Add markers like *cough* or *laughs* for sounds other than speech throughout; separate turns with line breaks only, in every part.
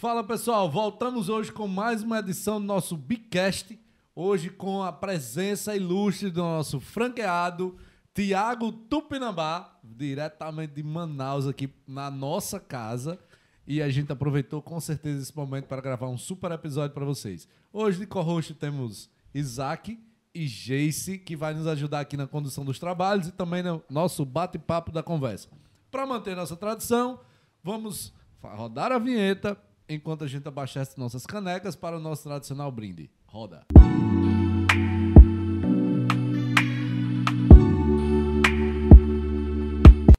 Fala pessoal, voltamos hoje com mais uma edição do nosso Bicast. Hoje com a presença ilustre do nosso franqueado Tiago Tupinambá, diretamente de Manaus, aqui na nossa casa. E a gente aproveitou com certeza esse momento para gravar um super episódio para vocês. Hoje de co-host temos Isaac e Jace, que vai nos ajudar aqui na condução dos trabalhos e também no nosso bate-papo da conversa. Para manter nossa tradição, vamos rodar a vinheta enquanto a gente abastece nossas canecas para o nosso tradicional brinde. Roda.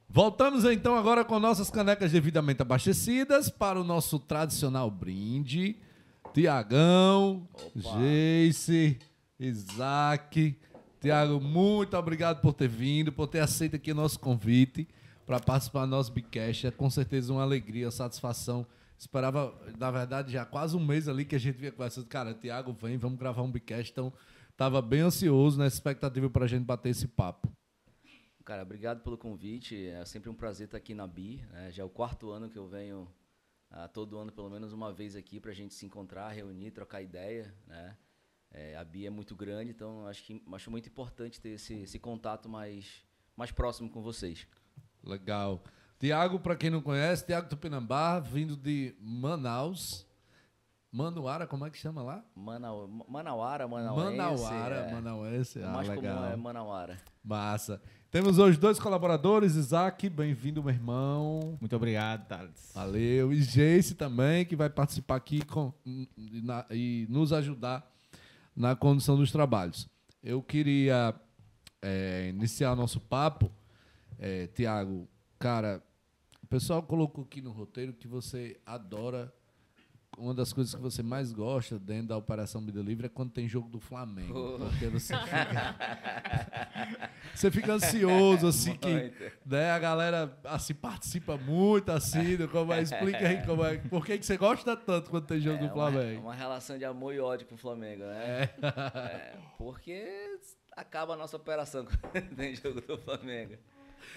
Voltamos então agora com nossas canecas devidamente abastecidas para o nosso tradicional brinde. Tiagão, Jace, Isaac. Tiago, muito obrigado por ter vindo, por ter aceito aqui o nosso convite para participar do nosso Bicast. É com certeza uma alegria, uma satisfação. Esperava, na verdade, já quase um mês ali que a gente vinha conversando. Cara, Tiago, vem, vamos gravar um Bicast. Então, estava bem ansioso nessa expectativa para a gente bater esse papo.
Cara, obrigado pelo convite. É sempre um prazer estar aqui na BI. Né? Já é o quarto ano que eu venho uh, todo ano, pelo menos uma vez aqui, para a gente se encontrar, reunir, trocar ideia. Né? É, a BI é muito grande, então acho, que, acho muito importante ter esse, esse contato mais, mais próximo com vocês.
Legal. Tiago, para quem não conhece, Tiago Tupinambá, vindo de Manaus. Manuara, como é que chama lá?
Manau, Manauara, Manauense.
Manauara, é. Manauense. Ah,
mais
legal.
comum é Manauara.
Massa. Temos hoje dois colaboradores, Isaac, bem-vindo, meu irmão.
Muito obrigado, Thales.
Valeu. E Jace também, que vai participar aqui com, e, na, e nos ajudar na condução dos trabalhos. Eu queria é, iniciar o nosso papo. É, Tiago, cara, pessoal colocou aqui no roteiro que você adora uma das coisas que você mais gosta dentro da Operação Vida Livre é quando tem jogo do Flamengo. Oh. Porque você *laughs* fica, você fica ansioso, assim, que né, a galera assim, participa muito, assim, como é, explica aí como é, por que, que você gosta tanto quando tem jogo
é,
do Flamengo.
Uma, uma relação de amor e ódio com o Flamengo, né? É. é porque acaba a nossa operação *laughs* quando tem jogo do Flamengo.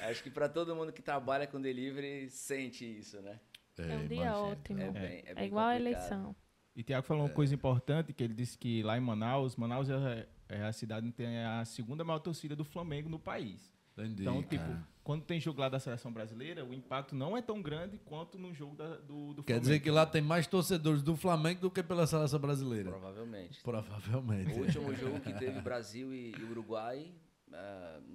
Acho que para todo mundo que trabalha com delivery sente isso, né?
É, é um dia imagina. ótimo. É, bem, é, é igual complicado. a eleição.
E Tiago falou uma é. coisa importante, que ele disse que lá em Manaus, Manaus é, é a cidade que tem a segunda maior torcida do Flamengo no país. Entendi, então, tipo, quando tem jogo lá da seleção brasileira, o impacto não é tão grande quanto no jogo da, do, do
Quer dizer que lá tem mais torcedores do Flamengo do que pela seleção brasileira?
Provavelmente.
Provavelmente. *laughs*
O último jogo que teve Brasil e, e Uruguai,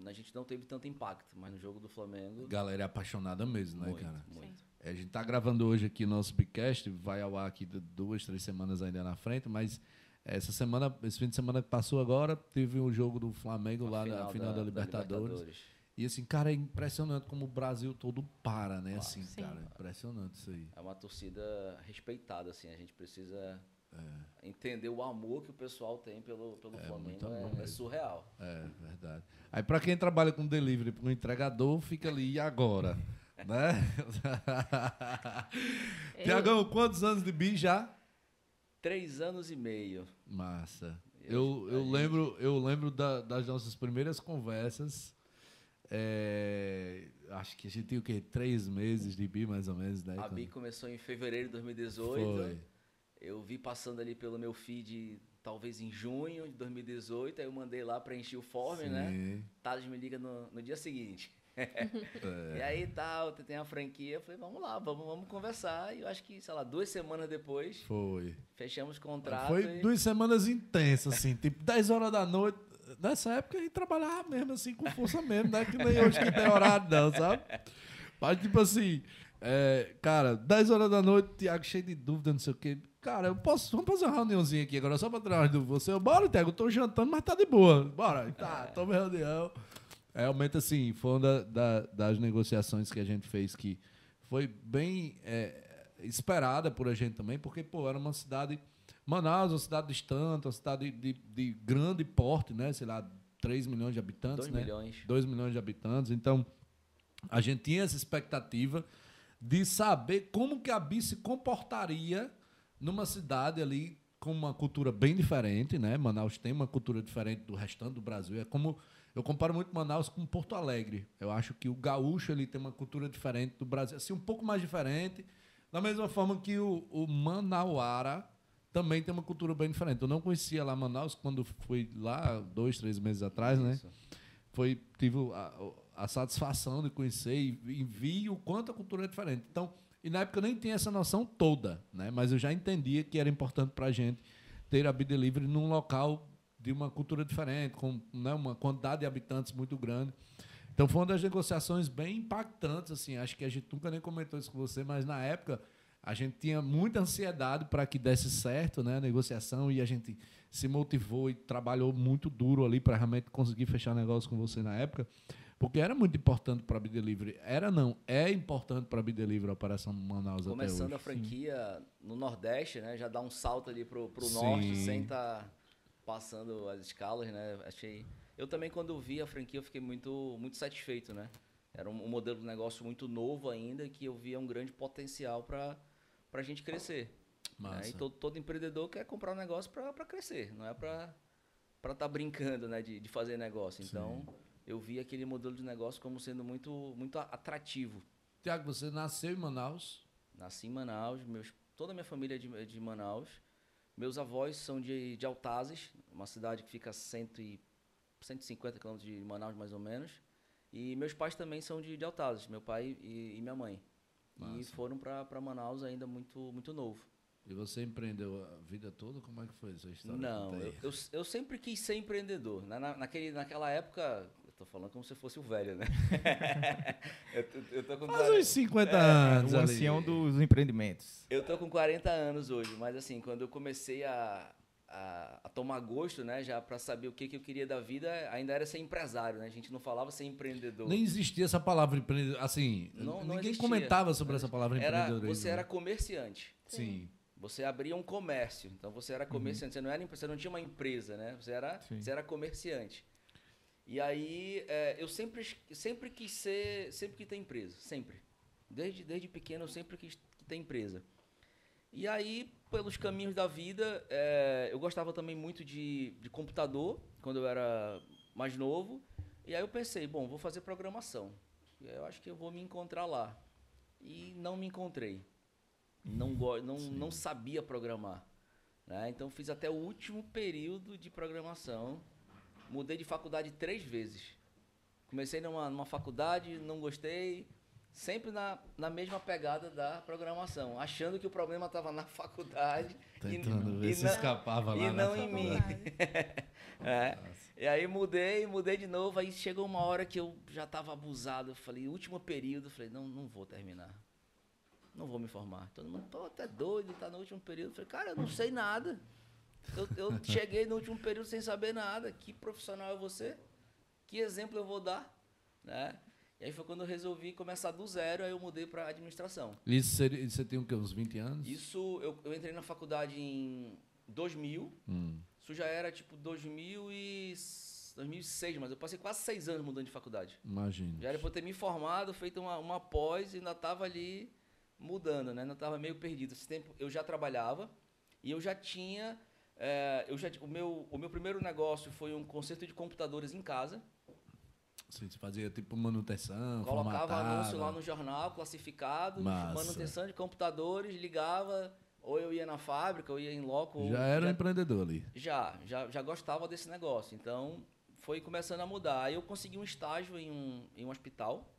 a gente não teve tanto impacto, mas no jogo do Flamengo.
Galera é apaixonada mesmo, né,
muito,
cara?
Muito.
É, a gente está gravando hoje aqui o nosso Bicast, vai ao ar aqui duas, três semanas ainda na frente, mas essa semana, esse fim de semana que passou agora, teve um jogo do Flamengo a lá final na final da, da, Libertadores. da, Libertadores. E assim, cara, é impressionante como o Brasil todo para, né? Assim, Sim. cara, impressionante isso aí.
É uma torcida respeitada, assim, a gente precisa é. entender o amor que o pessoal tem pelo, pelo é, Flamengo. É, é, surreal.
É, verdade. Aí para quem trabalha com delivery, para um entregador, fica ali, e agora? *laughs* né? Tiagão, quantos anos de BI já?
Três anos e meio.
Massa. Eu, eu, eu lembro, eu lembro da, das nossas primeiras conversas. É, acho que a gente tinha o quê? Três meses de BI, mais ou menos, né?
A BI começou em fevereiro de 2018. Foi. Eu vi passando ali pelo meu feed, talvez em junho de 2018. Aí eu mandei lá para encher o form, Sim. né? Thales me liga no, no dia seguinte. *laughs* é. E aí tal, tem a franquia, eu falei, vamos lá, vamos, vamos conversar. E eu acho que, sei lá, duas semanas depois.
Foi.
Fechamos o contrato.
Foi
e...
duas semanas intensas, assim, tipo 10 horas da noite. Nessa época a gente trabalhava mesmo, assim, com força mesmo, né? Que nem hoje que tem horário, não, sabe? Mas, tipo assim, é, cara, 10 horas da noite, Tiago cheio de dúvida, não sei o quê. Cara, eu posso. Vamos fazer uma reuniãozinha aqui agora, só pra tirar de você. Bora, Tiago, eu tô jantando, mas tá de boa. Bora. Tá, toma reunião. Realmente, assim, foi uma da, da, das negociações que a gente fez que foi bem é, esperada por a gente também, porque, pô, era uma cidade. Manaus, uma cidade distante, uma cidade de, de, de grande porte, né? Sei lá, 3 milhões de habitantes, 2
né? milhões.
2 milhões de habitantes. Então, a gente tinha essa expectativa de saber como que a BI se comportaria numa cidade ali com uma cultura bem diferente, né? Manaus tem uma cultura diferente do restante do Brasil. É como eu comparo muito Manaus com Porto Alegre. Eu acho que o gaúcho ele tem uma cultura diferente do Brasil, assim um pouco mais diferente, Da mesma forma que o, o Manauara também tem uma cultura bem diferente. Eu não conhecia lá Manaus quando fui lá dois, três meses atrás, né? Isso. né? Foi, tive a, a satisfação de conhecer e, e vi o quanto a cultura é diferente. Então, e na época eu nem tinha essa noção toda, né? Mas eu já entendia que era importante para a gente ter a Delivery num local de uma cultura diferente, com né, uma quantidade de habitantes muito grande. Então foi uma das negociações bem impactantes, assim. Acho que a gente nunca nem comentou isso com você, mas na época a gente tinha muita ansiedade para que desse certo, né, a negociação e a gente se motivou e trabalhou muito duro ali para realmente conseguir fechar negócio com você na época. Porque era muito importante para a Bidelivery. Era não, é importante para a Bidelivery a Operação Manaus
Começando a franquia Sim. no Nordeste, né? Já dá um salto ali pro, pro Norte sem estar tá passando as escalas, né? Achei... Eu também, quando vi a franquia, eu fiquei muito, muito satisfeito, né? Era um, um modelo de negócio muito novo ainda que eu via um grande potencial para a gente crescer. Né? E todo, todo empreendedor quer comprar um negócio para crescer, não é para estar tá brincando né? de, de fazer negócio. Então... Sim eu vi aquele modelo de negócio como sendo muito, muito atrativo.
Tiago, você nasceu em Manaus?
Nasci em Manaus, meus, toda a minha família é de, de Manaus. Meus avós são de, de Altazes, uma cidade que fica a cento e, 150 quilômetros de Manaus, mais ou menos. E meus pais também são de, de Altazes, meu pai e, e minha mãe. Massa. E foram para Manaus ainda muito, muito novo.
E você empreendeu a vida toda? Como é que foi essa história?
Não, eu, eu, eu, sempre quis ser empreendedor. Na, naquele, naquela época, Tô falando como se fosse o velho, né? *laughs*
eu, tô, eu tô com Faz 40... uns 50 é, anos.
O ancião dos empreendimentos.
Eu tô com 40 anos hoje, mas assim, quando eu comecei a, a, a tomar gosto, né, já para saber o que, que eu queria da vida, ainda era ser empresário, né? A gente não falava ser empreendedor.
Nem existia essa palavra empreendedor. Assim, não, não ninguém existia. comentava sobre essa palavra
empreendedor. Você era comerciante.
Sim.
Você abria um comércio, então você era comerciante. Uhum. Você não era você não tinha uma empresa, né? Você era, você era comerciante. E aí é, eu sempre, sempre quis ser, sempre quis ter empresa, sempre. Desde, desde pequeno eu sempre quis ter empresa. E aí, pelos caminhos da vida, é, eu gostava também muito de, de computador, quando eu era mais novo. E aí eu pensei, bom, vou fazer programação. Eu acho que eu vou me encontrar lá. E não me encontrei. Não, não, não sabia programar. Né? Então fiz até o último período de programação Mudei de faculdade três vezes. Comecei numa, numa faculdade, não gostei, sempre na, na mesma pegada da programação, achando que o problema estava na *laughs* faculdade
Tentando e, ver e se não, escapava lá
e não em mim. *laughs* é. E aí mudei, mudei de novo, aí chegou uma hora que eu já estava abusado, eu falei, último período, falei, não, não vou terminar. Não vou me formar. Todo mundo, pô, até doido, tá no último período. Eu falei, cara, eu não sei nada. Eu, eu cheguei no último período sem saber nada. Que profissional é você? Que exemplo eu vou dar? Né? E aí foi quando eu resolvi começar do zero, aí eu mudei para administração.
Isso seria, você tem o quê? Uns 20 anos?
Isso, eu, eu entrei na faculdade em 2000. Hum. Isso já era tipo 2000 e 2006, mas eu passei quase seis anos mudando de faculdade.
Imagina.
Já era por ter me formado, feito uma, uma pós e ainda estava ali mudando, né? Ainda estava meio perdido. Esse tempo eu já trabalhava e eu já tinha é, eu já, o, meu, o meu primeiro negócio foi um conserto de computadores em casa.
Você fazia tipo manutenção,
Colocava formatava. anúncio lá no jornal, classificado, Massa. manutenção de computadores, ligava, ou eu ia na fábrica, ou ia em loco.
Já era já, empreendedor ali.
Já, já, já gostava desse negócio. Então, foi começando a mudar. Aí eu consegui um estágio em um, em um hospital.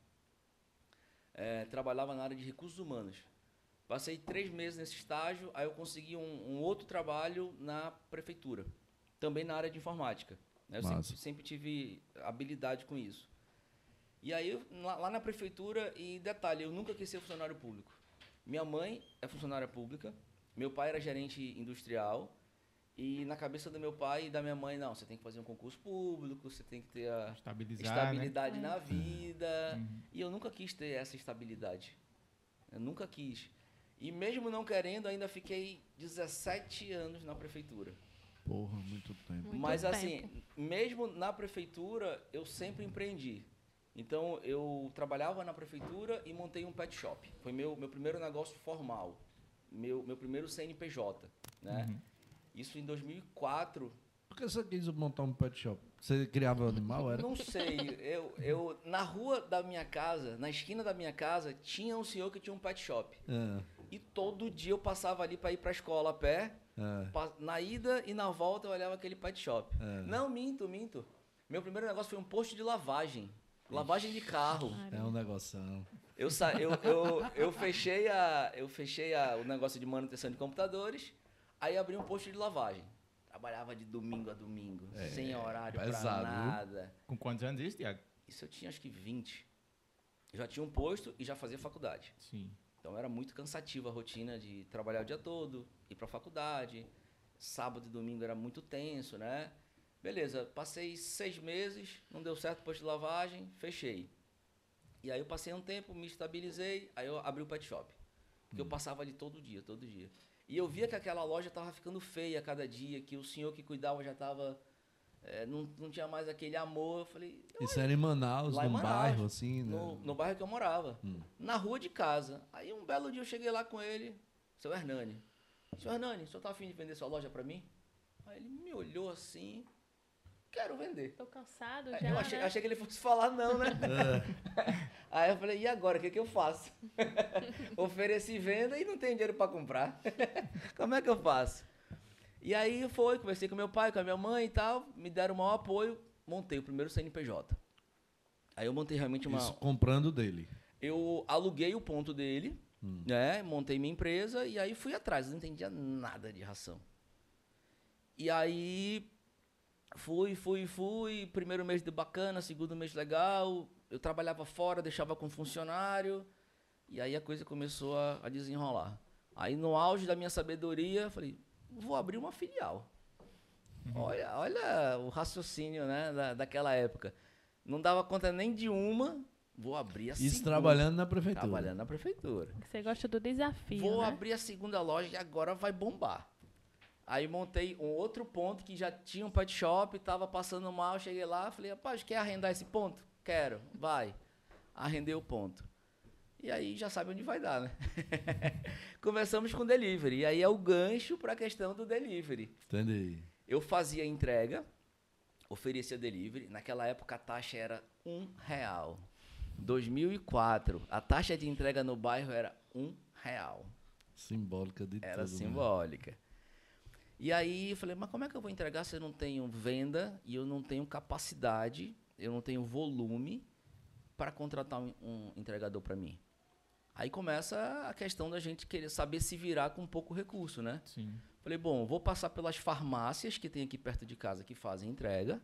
É, trabalhava na área de recursos humanos. Passei três meses nesse estágio, aí eu consegui um, um outro trabalho na prefeitura, também na área de informática. Né? Eu sempre, sempre, tive habilidade com isso. E aí, lá, lá, na prefeitura, e detalhe, eu nunca quis ser funcionário público. Minha mãe é funcionária pública, meu pai era gerente industrial, e na cabeça do meu pai e da minha mãe, não, você tem que fazer um concurso público, você tem que ter a estabilidade né? na vida. Uhum. E eu nunca quis ter essa estabilidade. Eu nunca quis. E mesmo não querendo, ainda fiquei 17 anos na prefeitura.
Porra, muito tempo. Muito
Mas assim, tempo. assim, mesmo na prefeitura, eu sempre empreendi. Então, eu trabalhava na prefeitura e montei um pet shop. Foi meu, meu primeiro negócio formal. Meu, meu primeiro CNPJ, né? Uhum. Isso em 2004.
Por que você quis montar um pet shop? Você criava animal, era?
Não sei. Eu, eu, na rua da minha casa, na esquina da minha casa, tinha um senhor que tinha um pet shop. É. E todo dia eu passava ali para ir para a escola a pé. É. Na ida e na volta eu olhava aquele pet shop. É. Não, minto, minto. Meu primeiro negócio foi um posto de lavagem. Lavagem de carro.
É um negócio.
Eu, *laughs* eu, eu, eu, fechei, a, eu fechei a, o negócio de manutenção de computadores, aí abri um posto de lavagem. Trabalhava de domingo a domingo, é, sem horário pesado, pra nada.
Com quantos anos isso, Tiago?
Isso eu tinha acho que 20. Eu já tinha um posto e já fazia faculdade.
Sim.
Então era muito cansativa a rotina de trabalhar o dia todo, ir para a faculdade. Sábado e domingo era muito tenso, né? Beleza, passei seis meses, não deu certo posto de lavagem, fechei. E aí eu passei um tempo, me estabilizei, aí eu abri o pet shop. Porque hum. eu passava ali todo dia, todo dia. E eu via que aquela loja estava ficando feia a cada dia, que o senhor que cuidava já estava é, não, não tinha mais aquele amor. Eu falei.
Isso era em Manaus, no Manaus, bairro, assim,
né? No, no, bairro que eu morava. Hum. Na rua de casa. Aí um belo dia eu cheguei lá com ele, seu Hernani. Seu Hernani, o senhor tá afim de vender sua loja para mim? Aí ele me olhou assim. Quero vender.
Tô cansado já.
Eu achei,
né?
achei que ele fosse falar não, né? *laughs* É. *laughs* Aí eu falei, e agora? O que, que eu faço? *laughs* Ofereci venda e não tenho dinheiro para comprar. Como é que eu faço? E aí foi, conversei com meu pai, com a minha mãe e tal, me deram o maior apoio, montei o primeiro CNPJ. Aí eu montei realmente uma. Isso
comprando dele.
Eu aluguei o ponto dele, hum. né? Montei minha empresa e aí fui atrás, não entendia nada de ração. E aí fui, fui, fui. Primeiro mês de bacana, segundo mês legal. Eu trabalhava fora, deixava com funcionário. E aí a coisa começou a, a desenrolar. Aí no auge da minha sabedoria, falei, vou abrir uma filial. Uhum. Olha, olha o raciocínio né, da, daquela época. Não dava conta nem de uma, vou abrir a
Isso segunda. trabalhando na prefeitura.
Trabalhando na prefeitura.
Você gosta do desafio,
Vou
né?
abrir a segunda loja e agora vai bombar. Aí montei um outro ponto que já tinha um pet shop, tava passando mal, cheguei lá, falei, rapaz, quer arrendar esse ponto? Quero, vai. Arrendei o ponto. E aí já sabe onde vai dar, né? *laughs* Começamos com delivery. E aí é o gancho para a questão do delivery.
Entendi.
Eu fazia entrega, oferecia delivery. Naquela época a taxa era um real. 2004, a taxa de entrega no bairro era um real.
Simbólica de
Era
tudo,
né? simbólica. E aí eu falei, mas como é que eu vou entregar se eu não tenho venda e eu não tenho capacidade, eu não tenho volume para contratar um, um entregador para mim? Aí começa a questão da gente querer saber se virar com pouco recurso, né?
Sim.
Falei, bom, vou passar pelas farmácias que tem aqui perto de casa que fazem entrega.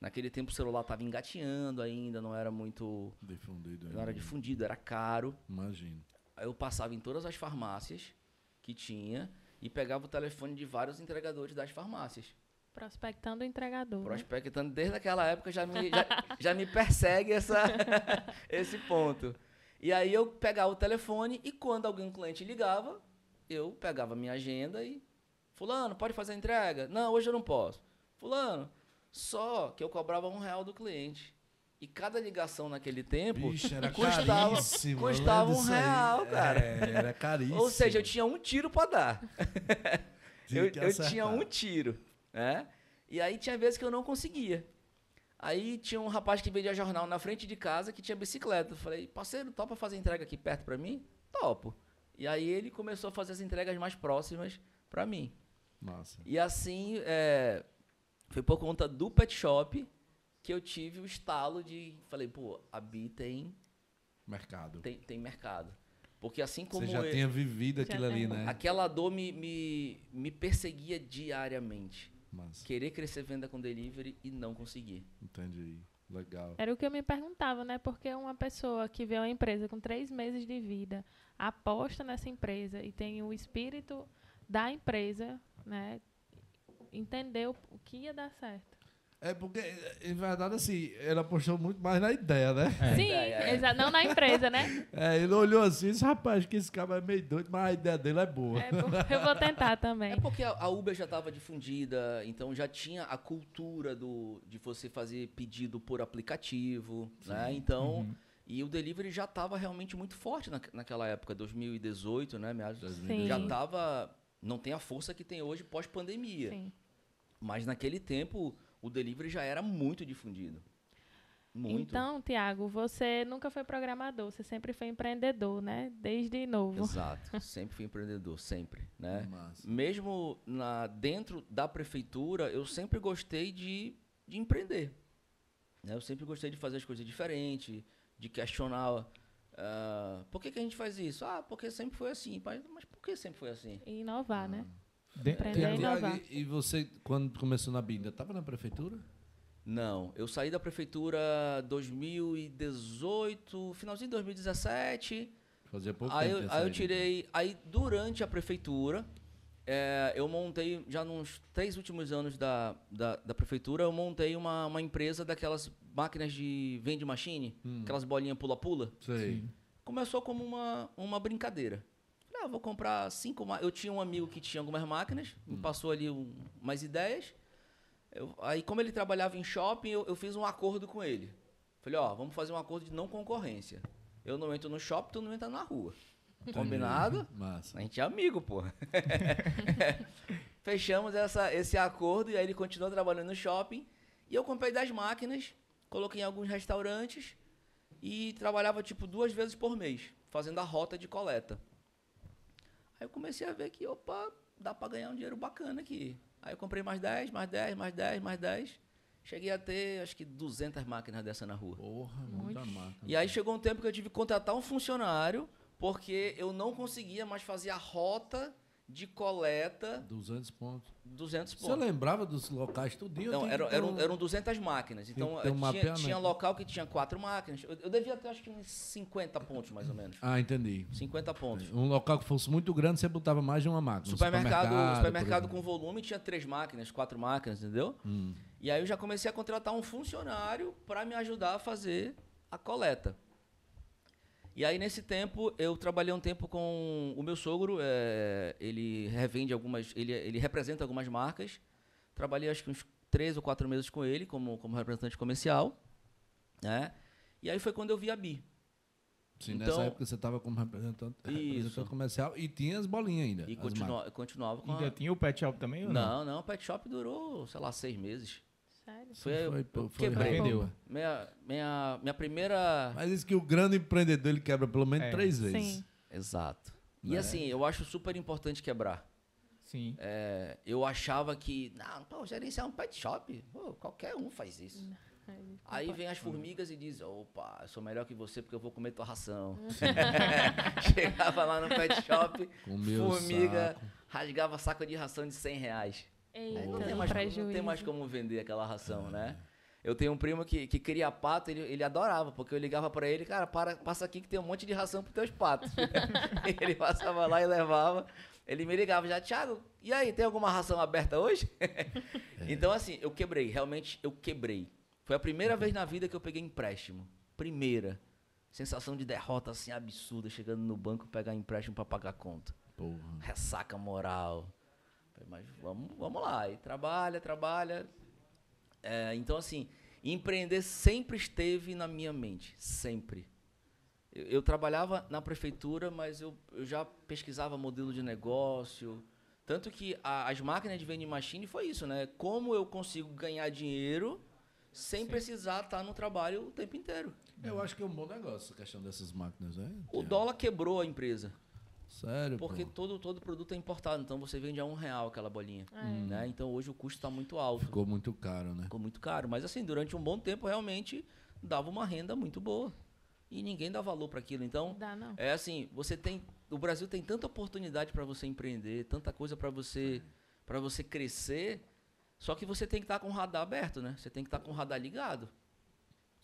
Naquele tempo o celular estava engateando ainda, não era muito.
Difundido.
Não era difundido, era caro.
Imagino.
Aí eu passava em todas as farmácias que tinha e pegava o telefone de vários entregadores das farmácias.
Prospectando o entregador. Né?
Prospectando, né? desde aquela época já me, já, já me persegue essa, *laughs* esse ponto. E aí eu pegava o telefone e quando algum cliente ligava, eu pegava minha agenda e. Fulano, pode fazer a entrega? Não, hoje eu não posso. Fulano, só que eu cobrava um real do cliente. E cada ligação naquele tempo
Bicho, era custava,
custava um real, cara.
É, era caríssimo.
Ou seja, eu tinha um tiro para dar. eu, eu tinha um tiro. Né? E aí tinha vezes que eu não conseguia. Aí tinha um rapaz que vendia jornal na frente de casa que tinha bicicleta. Eu falei, parceiro, topa fazer entrega aqui perto para mim? Topo. E aí ele começou a fazer as entregas mais próximas para mim.
Massa.
E assim, é, foi por conta do pet shop que eu tive o estalo de. Falei, pô, a Bi tem.
Mercado.
Tem, tem mercado. Porque assim como.
Você já
eu,
tinha vivido aquilo ali, né?
Aquela dor me, me, me perseguia diariamente. Mas... Querer crescer venda com delivery e não conseguir.
Entendi. Legal.
Era o que eu me perguntava, né? Porque uma pessoa que vê uma empresa com três meses de vida, aposta nessa empresa e tem o espírito da empresa, né? Entendeu o que ia dar certo.
É porque, em verdade, assim, ele apostou muito mais na ideia, né?
É. Sim, é, é. não na empresa, né?
É, ele olhou assim e disse, rapaz, que esse cara é meio doido, mas a ideia dele é boa. É,
eu vou tentar também.
É porque a Uber já estava difundida, então já tinha a cultura do, de você fazer pedido por aplicativo, Sim. né? Então... Uhum. E o delivery já estava realmente muito forte na, naquela época, 2018, né? Meados de 2018. Já estava... Não tem a força que tem hoje pós-pandemia. Mas naquele tempo o delivery já era muito difundido.
Muito. Então, Tiago, você nunca foi programador, você sempre foi empreendedor, né? Desde novo.
Exato, *laughs* sempre fui empreendedor, sempre, né? Massa. Mesmo na, dentro da prefeitura, eu sempre gostei de, de empreender. Né? Eu sempre gostei de fazer as coisas diferentes, de questionar uh, por que, que a gente faz isso? Ah, porque sempre foi assim. Mas por que sempre foi assim?
E inovar, né?
ah. né? Empreender e inovar. E você, quando começou na BINDA, estava na prefeitura?
Não, eu saí da prefeitura 2018, finalzinho de 2017.
Fazia pouco
aí tempo. Eu, aí eu tirei. Aí durante a prefeitura, é, eu montei, já nos três últimos anos da, da, da, prefeitura, eu montei uma, uma empresa daquelas máquinas de vende machine, hum. aquelas bolinhas pula-pula.
Sei.
Começou como uma, uma brincadeira. Ah, vou comprar cinco. Eu tinha um amigo que tinha algumas máquinas, hum. me passou ali um, umas ideias. Eu, aí, como ele trabalhava em shopping, eu, eu, fiz um acordo com ele. Falei, ó, vamos fazer um acordo de não concorrência. Eu não entro no shopping, tu não entra na rua. Combinado? *laughs*
Massa.
A gente é amigo, pô. *laughs* Fechamos essa, esse acordo e aí ele continuou trabalhando no shopping. E eu comprei 10 máquinas, coloquei em alguns restaurantes e trabalhava tipo duas vezes por mês, fazendo a rota de coleta. Aí eu comecei a ver que, opa, dá para ganhar um dinheiro bacana aqui. Aí eu comprei mais 10, mais 10, mais 10, mais 10. Cheguei a ter, acho que 200 máquinas dessa na rua.
Porra, muita máquina.
E aí chegou um tempo que eu tive que contratar um funcionário, porque eu não conseguia mais fazer a rota de coleta.
200 pontos.
200 pontos.
Você lembrava dos locais tudinho?
Não, eram, eram, eram 200 máquinas. Então, um tinha, tinha, local que tinha quatro máquinas. Eu, eu, devia ter, acho que uns 50 pontos, mais ou menos.
Ah, entendi.
50 pontos.
Um local que fosse muito grande, você botava mais de uma máquina.
Supermercado, supermercado, supermercado com volume tinha três máquinas, quatro máquinas, entendeu?
Hum.
E aí eu já comecei a contratar um funcionário para me ajudar a fazer a coleta. E aí, nesse tempo, eu trabalhei um tempo com o meu sogro. É, ele revende algumas. Ele, ele representa algumas marcas. Trabalhei acho que uns três ou quatro meses com ele como, como representante comercial. Né? E aí foi quando eu vi a Bi.
Sim, então, nessa época você estava como representante, representante, comercial e tinha as bolinhas ainda.
E continua, continuava com.
Ainda a... tinha o pet shop também? Ou
não, não, o pet shop durou, sei lá, seis meses.
Sério?
Foi, foi, foi quebrei. Vendeu. Minha, minha, minha primeira.
Mas isso que o grande empreendedor ele quebra pelo menos é. três vezes.
Sim.
Exato. E né? assim, eu acho super importante quebrar.
Sim.
É, eu achava que, não, pô, gerenciar um pet shop, pô, qualquer um faz isso. Aí vem as formigas e diz, opa, eu sou melhor que você porque eu vou comer tua ração. *laughs* Chegava lá no pet shop, Comeu formiga, saco. rasgava saco de ração de 100 reais.
Eita,
não, tem mais,
como,
não tem mais como vender aquela ração, né? Eu tenho um primo que, que cria pato, ele, ele adorava, porque eu ligava para ele, cara, para, passa aqui que tem um monte de ração pros teus patos. *laughs* ele passava lá e levava. Ele me ligava já, Thiago, e aí, tem alguma ração aberta hoje? *laughs* então, assim, eu quebrei, realmente eu quebrei. Foi a primeira vez na vida que eu peguei empréstimo. Primeira. Sensação de derrota, assim, absurda, chegando no banco, pegar empréstimo para pagar conta.
Porra.
Ressaca moral. Mas vamos, vamos lá. E trabalha, trabalha. É, então, assim, empreender sempre esteve na minha mente. Sempre. Eu, eu trabalhava na prefeitura, mas eu, eu, já pesquisava modelo de negócio. Tanto que a, as máquinas de vending machine foi isso, né? Como eu consigo ganhar dinheiro sem Sim. precisar estar no trabalho o tempo inteiro.
Eu acho que é um bom negócio a questão dessas máquinas, né?
O dólar quebrou a empresa.
Sério?
Porque todo, todo produto é importado, então você vende a um real aquela bolinha. É. Né? Então hoje o custo está muito alto.
Ficou muito caro, né?
Ficou muito caro. Mas assim, durante um bom tempo realmente dava uma renda muito boa. E ninguém dá valor para aquilo. Então,
dá, não.
é assim, você tem. O Brasil tem tanta oportunidade para você empreender, tanta coisa para você, para você crescer. Só que você tem que estar tá com o radar aberto, né? Você tem que estar tá com o radar ligado.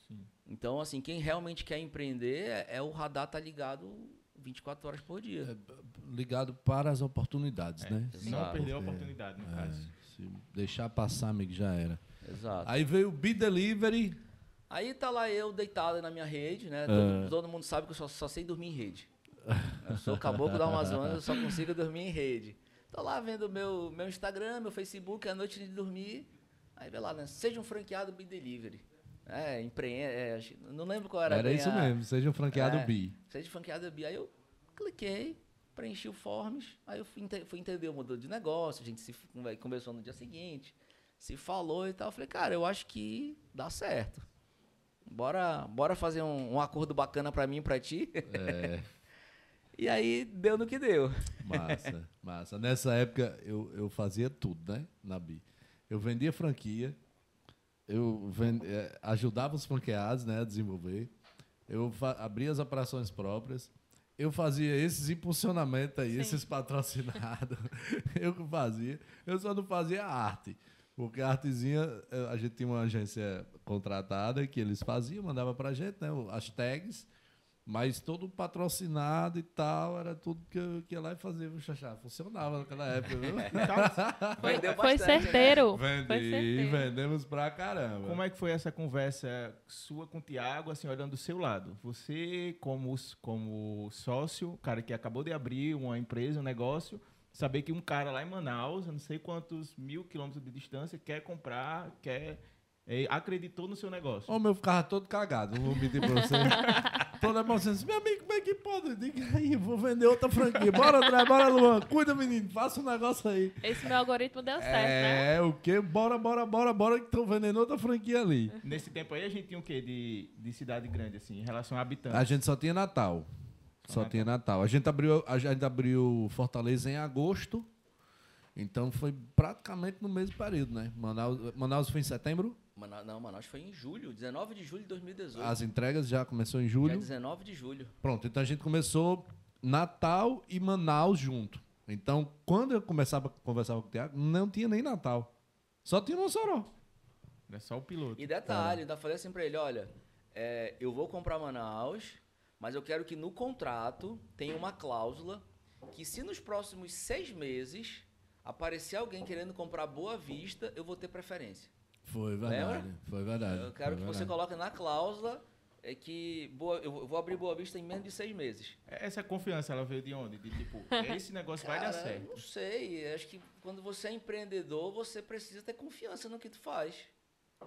Sim.
Então, assim, quem realmente quer empreender é, é o radar tá ligado 24 horas por dia.
É, ligado para as oportunidades,
é,
né?
Não perder a oportunidade, no é, caso.
Se deixar passar, amigo, já era.
Exato.
Aí veio o B-Delivery.
Aí tá lá eu deitado na minha rede, né? Todo, é. todo mundo sabe que eu só, só sei dormir em rede. Eu sou caboclo da Amazonas, eu só consigo dormir em rede. Tô lá vendo meu, meu Instagram, meu Facebook, à noite de dormir. Aí vê lá, né? Seja um franqueado B-Delivery. É, empreende. É, não lembro qual era.
Era isso mesmo, seja um franqueado é, B.
Seja um franqueado B. Aí eu cliquei, preenchi o forms, aí eu fui, fui entender o modelo de negócio, a gente se conversou no dia seguinte, se falou e tal. Eu falei, cara, eu acho que dá certo. bora, bora fazer um, um acordo bacana para mim e pra ti. É. *laughs* e aí deu no que deu.
Massa, massa. Nessa época eu, eu fazia tudo, né? Na BI. Eu vendia franquia, eu vend... É, ajudava os franqueados né, a desenvolver, eu abria as operações próprias, eu fazia esses impulsionamentos aí, Sim. esses patrocinados, *laughs* eu que fazia. Eu só não fazia arte. Porque a artezinha, eh, a gente tinha uma agência contratada que eles faziam, mandava pra gente, né? As tags, mas todo patrocinado e tal, era tudo que eu que ia lá e fazia. O Xaxá funcionava naquela época, viu? *laughs*
foi, foi né? certeiro.
Vendi,
foi certeiro.
vendemos pra caramba.
Como é que foi essa conversa sua com o Tiago, assim, olhando do seu lado? Você, como, como sócio, cara que acabou de abrir uma empresa, um negócio saber que um cara lá em Manaus, não sei quantos mil quilômetros de distância, quer comprar, quer. É, acreditou no seu negócio.
O meu ficava todo cagado, não vou mentir pra você. *laughs* Toda emoção. Meu amigo, como é que pode? Diga aí, vou vender outra franquia. Bora, André, bora, Luan. Cuida, menino, faça um negócio aí.
Esse meu algoritmo deu certo,
é,
né?
É, o quê? Bora, bora, bora, bora, que estão vendendo outra franquia ali.
Nesse tempo aí a gente tinha o quê de, de cidade grande, assim, em relação a habitantes?
A gente só tinha Natal. Só tinha Natal. A gente abriu, a gente abriu Fortaleza em agosto. Então foi praticamente no mesmo período, né? Manaus, Manaus foi em setembro?
Manaus, não, Manaus foi em julho, 19 de julho de 2018.
As entregas já começou em julho? Dia
19 de julho.
Pronto, então a gente começou Natal e Manaus junto. Então, quando eu começava conversava com o Tiago, não tinha nem Natal. Só tinha Mossoró.
É só o piloto.
E detalhe, ainda falei assim pra ele, olha, é, eu vou comprar Manaus, mas eu quero que no contrato tenha uma cláusula que se nos próximos seis meses aparecer alguém querendo comprar Boa Vista, eu vou ter preferência.
Foi verdade. Lembra? Foi verdade.
Eu quero
que
verdade. você coloque na cláusula é que boa, eu vou abrir Boa Vista em menos de seis meses.
Essa confiança, ela veio de onde? De tipo, *laughs* esse negócio
Cara,
vai dar certo.
Não sei. Acho que quando você é empreendedor, você precisa ter confiança no que tu faz.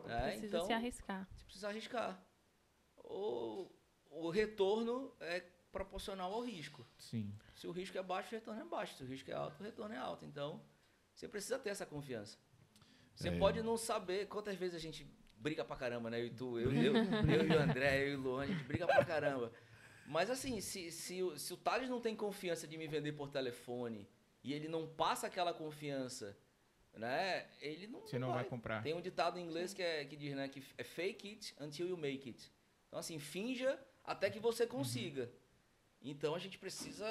É, precisa então, se arriscar.
Você precisa arriscar. Ou o retorno é proporcional ao risco.
Sim.
Se o risco é baixo, o retorno é baixo. Se o risco é alto, o retorno é alto. Então, você precisa ter essa confiança. Você é. pode não saber quantas vezes a gente briga pra caramba, né? Eu e tu, eu, eu, *laughs* eu, e o André, eu e o Luan, a gente briga pra caramba. Mas assim, se, se, se o Thales não tem confiança de me vender por telefone e ele não passa aquela confiança, né? Ele não,
Você não, não vai. vai. comprar.
Tem um ditado em inglês que, é, que diz, né? Que é fake it until you make it. Então assim, finja até que você consiga. Uhum. Então a gente precisa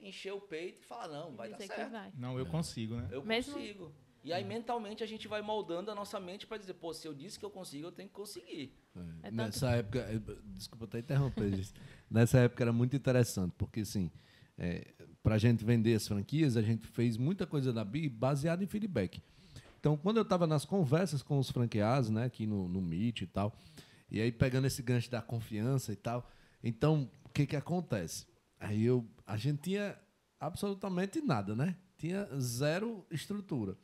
encher o peito e falar, não, vai dar certo. Vai.
Não, eu consigo, né?
Eu Mesmo... consigo. E aí, mentalmente, a gente vai moldando a nossa mente para dizer, pô, se eu disse que eu consigo, eu tenho que conseguir.
É, é nessa época, desculpa até interromper, nessa época era muito interessante, porque assim, é, para a gente vender as franquias, a gente fez muita coisa da BI baseada em feedback. Então, quando eu estava nas conversas com os franqueados, né, aqui no, no Meet e tal, e aí pegando esse gancho da confiança e tal, então, o que que acontece? Aí eu, a gente tinha absolutamente nada, né? Tinha zero estrutura.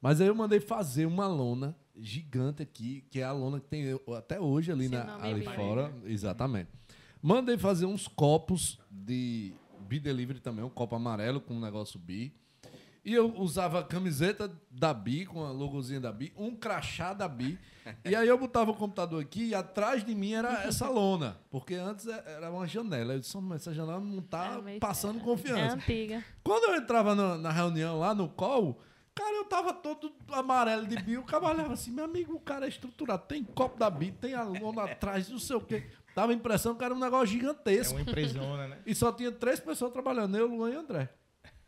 Mas aí eu mandei fazer uma lona gigante aqui, que é a lona que tem até hoje ali, na, ali fora. Exatamente. Mandei fazer uns copos de B-Delivery também, um copo amarelo com um negócio B. E eu usava a camiseta da Bi, com a logozinha da Bi, um crachá da Bi. e aí eu botava o computador aqui e atrás de mim era essa *laughs* lona. Porque antes é, era uma janela. Eu disse, essa janela não tá é passando confiança. É
antiga.
Quando eu entrava no, na reunião lá no call, cara, eu tava todo amarelo de Bi. O cara assim, meu amigo, o cara é estruturado. Tem copo da Bi, tem a lona atrás, não sei o quê. Dava a impressão que era um negócio gigantesco.
É uma empresona, né? *laughs*
e só tinha três pessoas trabalhando, eu, Luan e André.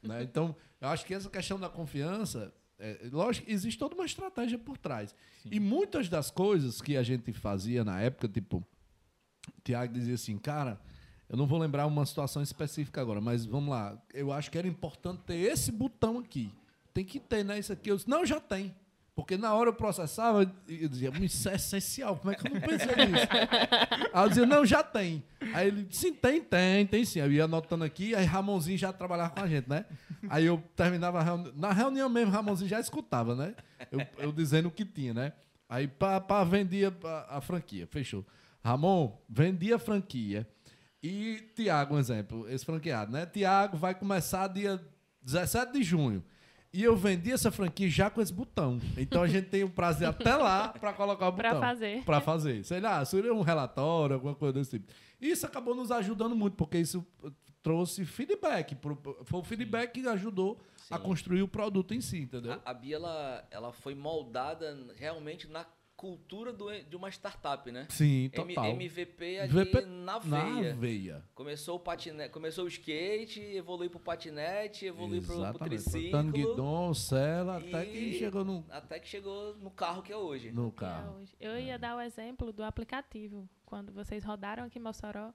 Né? Então, eu acho que essa questão da confiança, é, lógico, existe toda uma estratégia por trás. Sim. E muitas das coisas que a gente fazia na época, tipo, o Tiago dizia assim, cara, eu não vou lembrar uma situação específica agora, mas vamos lá. Eu acho que era importante ter esse botão aqui. Tem que ter, né? Isso aqui. Eu disse, não, já tem. Porque na hora eu processava eu dizia, isso é essencial, como é que eu não pensei nisso? aí eu dizia, não, já tem. Aí ele disse, sim, tem, tem, tem sim. Eu ia anotando aqui, aí Ramonzinho já trabalhava com a gente, né? Aí eu terminava a reunião. Na reunião mesmo, Ramonzinho já escutava, né? Eu, eu dizendo o que tinha, né? Aí pá, vendia a, a franquia, fechou. Ramon, vendia a franquia. E Tiago, um exemplo, esse franqueado, né? Tiago vai começar dia 17 de junho. E eu vendi essa franquia já com esse botão. Então a gente tem o prazer até lá para colocar o botão.
Para fazer.
Para fazer. Sei lá, seria um relatório, alguma coisa desse tipo. Isso acabou nos ajudando muito, porque isso trouxe feedback. Foi o feedback que ajudou Sim. a construir o produto em si, entendeu?
A, a Bia, ela, ela foi moldada realmente na cultura do, de uma startup, né?
Sim, total.
M, MVP ali MVP na veia.
Na veia.
Começou o patinete, começou o skate, evoluiu pro patinete, evoluiu pro, pro triciclo.
Tanguidon, Sela, até que chegou no...
Até que chegou no carro que é hoje.
No carro. É hoje.
Eu ia dar o exemplo do aplicativo. Quando vocês rodaram aqui em Mossoró,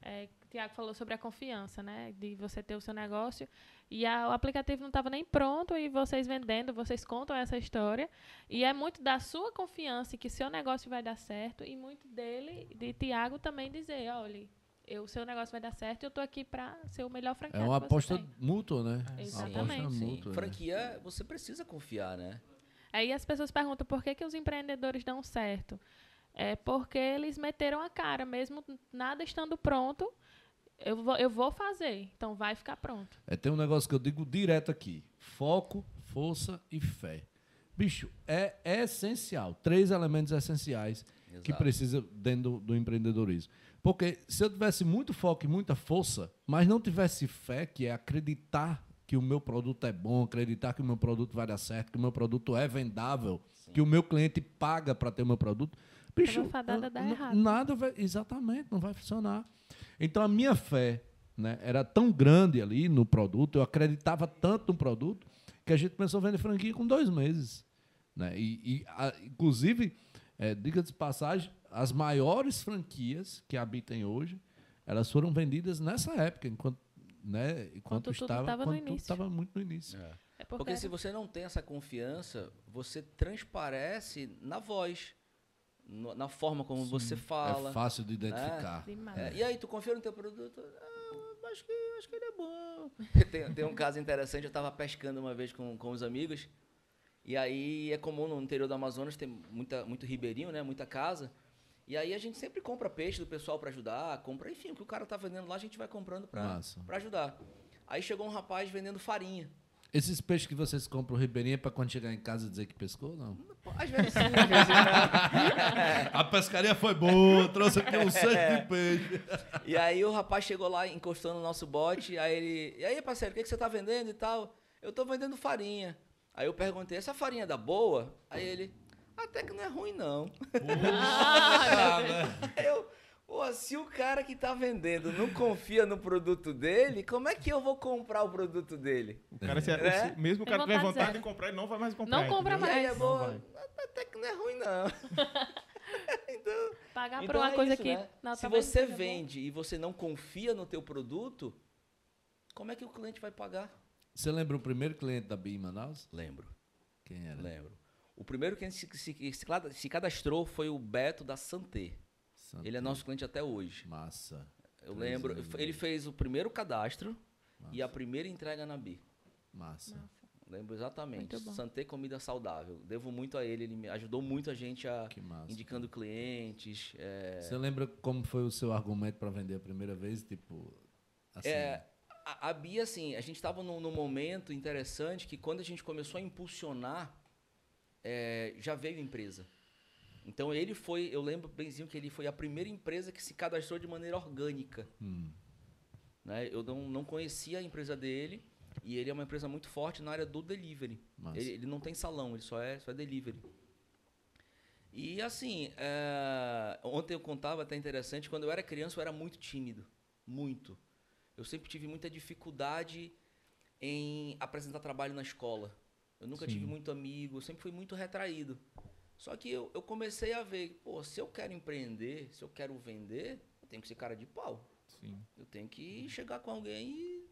é, o Tiago falou sobre a confiança, né? De você ter o seu negócio. E a, o aplicativo não estava nem pronto e vocês vendendo, vocês contam essa história. E é muito da sua confiança que seu negócio vai dar certo e muito dele, de Tiago também dizer, olha, o seu negócio vai dar certo e eu estou aqui para ser o melhor franqueado.
É uma aposta mútua, né?
É. Exatamente.
Mútua, né? Franquia, você precisa confiar, né?
Aí as pessoas perguntam por que, que os empreendedores dão certo. É porque eles meteram a cara, mesmo nada estando pronto, eu vou, eu vou fazer, então vai ficar pronto.
É, tem um negócio que eu digo direto aqui: foco, força e fé. Bicho, é, é essencial. Três elementos essenciais Exato. que precisa dentro do, do, empreendedorismo. Porque se eu tivesse muito foco e muita força, mas não tivesse fé, que é acreditar que o meu produto é bom, acreditar que o meu produto vai dar certo, que o meu produto é vendável, Sim. que o meu cliente paga para ter o meu produto, Bicho,
fadada dá errado.
Nada vai, exatamente, não vai funcionar. Então a minha fé né, era tão grande ali no produto, eu acreditava tanto no produto, que a gente começou a vender franquia com dois meses. Né? E, e a, inclusive, é, diga de passagem, as maiores franquias que habitem hoje, elas foram vendidas nessa época, enquanto, né, enquanto, estava, quando estava muito no início. É.
É porque, porque se você não tem essa confiança, você transparece na voz na forma como Sim, você fala.
É fácil de identificar.
Né? É, e aí, tu confia no teu produto? Ah, acho, que, acho que ele é bom. *laughs* tem, tem um caso interessante, eu estava pescando uma vez com, com os amigos, e aí é comum no interior do Amazonas ter muita, muito ribeirinho, né? Muita casa. E aí a gente sempre compra peixe do pessoal para ajudar, compra, enfim, o que o cara tá vendendo lá, a gente vai comprando para ajudar. Aí chegou um rapaz vendendo farinha.
Esses peixes que vocês compram ribeirinha é para quando chegar em casa dizer que pescou, não?
Às vezes sim, às vezes
não. *laughs* A pescaria foi boa, trouxe aqui um cesto de peixe.
E aí o rapaz chegou lá encostando no nosso bote, aí ele... E aí, parceiro, o que, que você tá vendendo e tal? Eu tô vendendo farinha. Aí eu perguntei, essa farinha é da boa? Aí ele, até que não é ruim, não. ah, *laughs* eu... Pô, se o cara que tá vendendo não confia no produto dele, como é que eu vou comprar o produto dele?
O cara, se, é? mesmo o cara tiver vontade de comprar, ele não vai mais comprar.
Não compra mais.
É, boa, até que não é ruim, não. *laughs*
então, Pagar então por uma é coisa isso, que... Né?
Não, se você vende bom. e você não confia no teu produto, como é que o cliente vai pagar?
Você lembra o primeiro cliente da BIM Manaus?
Lembro.
Quem era?
Lembro. O primeiro cliente que se, se, se cadastrou foi o Beto da Santé. Ele é nosso cliente até hoje.
Massa.
Eu lembro, ele fez o primeiro cadastro Massa. e a primeira entrega na BI.
Massa. Massa.
Lembro exatamente. Santé Comida Saudável. Devo muito a ele. Ele me ajudou muito a gente a massa, indicando cara. clientes. É...
Você lembra como foi o seu argumento para vender a primeira vez? Tipo,
assim... É, a, a Bia, assim, a gente estava num, num, momento interessante que quando a gente começou a impulsionar, é, já veio empresa. Então ele foi, eu lembro benzinho que ele foi a primeira empresa que se cadastrou de maneira orgânica. Hum. Né? Eu não, não conhecia a empresa dele e ele é uma empresa muito forte na área do delivery. Ele, ele, não tem salão, ele só é, só é delivery. E assim, é... ontem eu contava até interessante, quando eu era criança eu era muito tímido, muito. Eu sempre tive muita dificuldade em apresentar trabalho na escola. Eu nunca Sim. tive muito amigo, eu sempre fui muito retraído. Só que eu, eu comecei a ver, pô, se eu quero empreender, se eu quero vender, eu tenho que ser cara de pau.
Sim.
Eu tenho que chegar com alguém e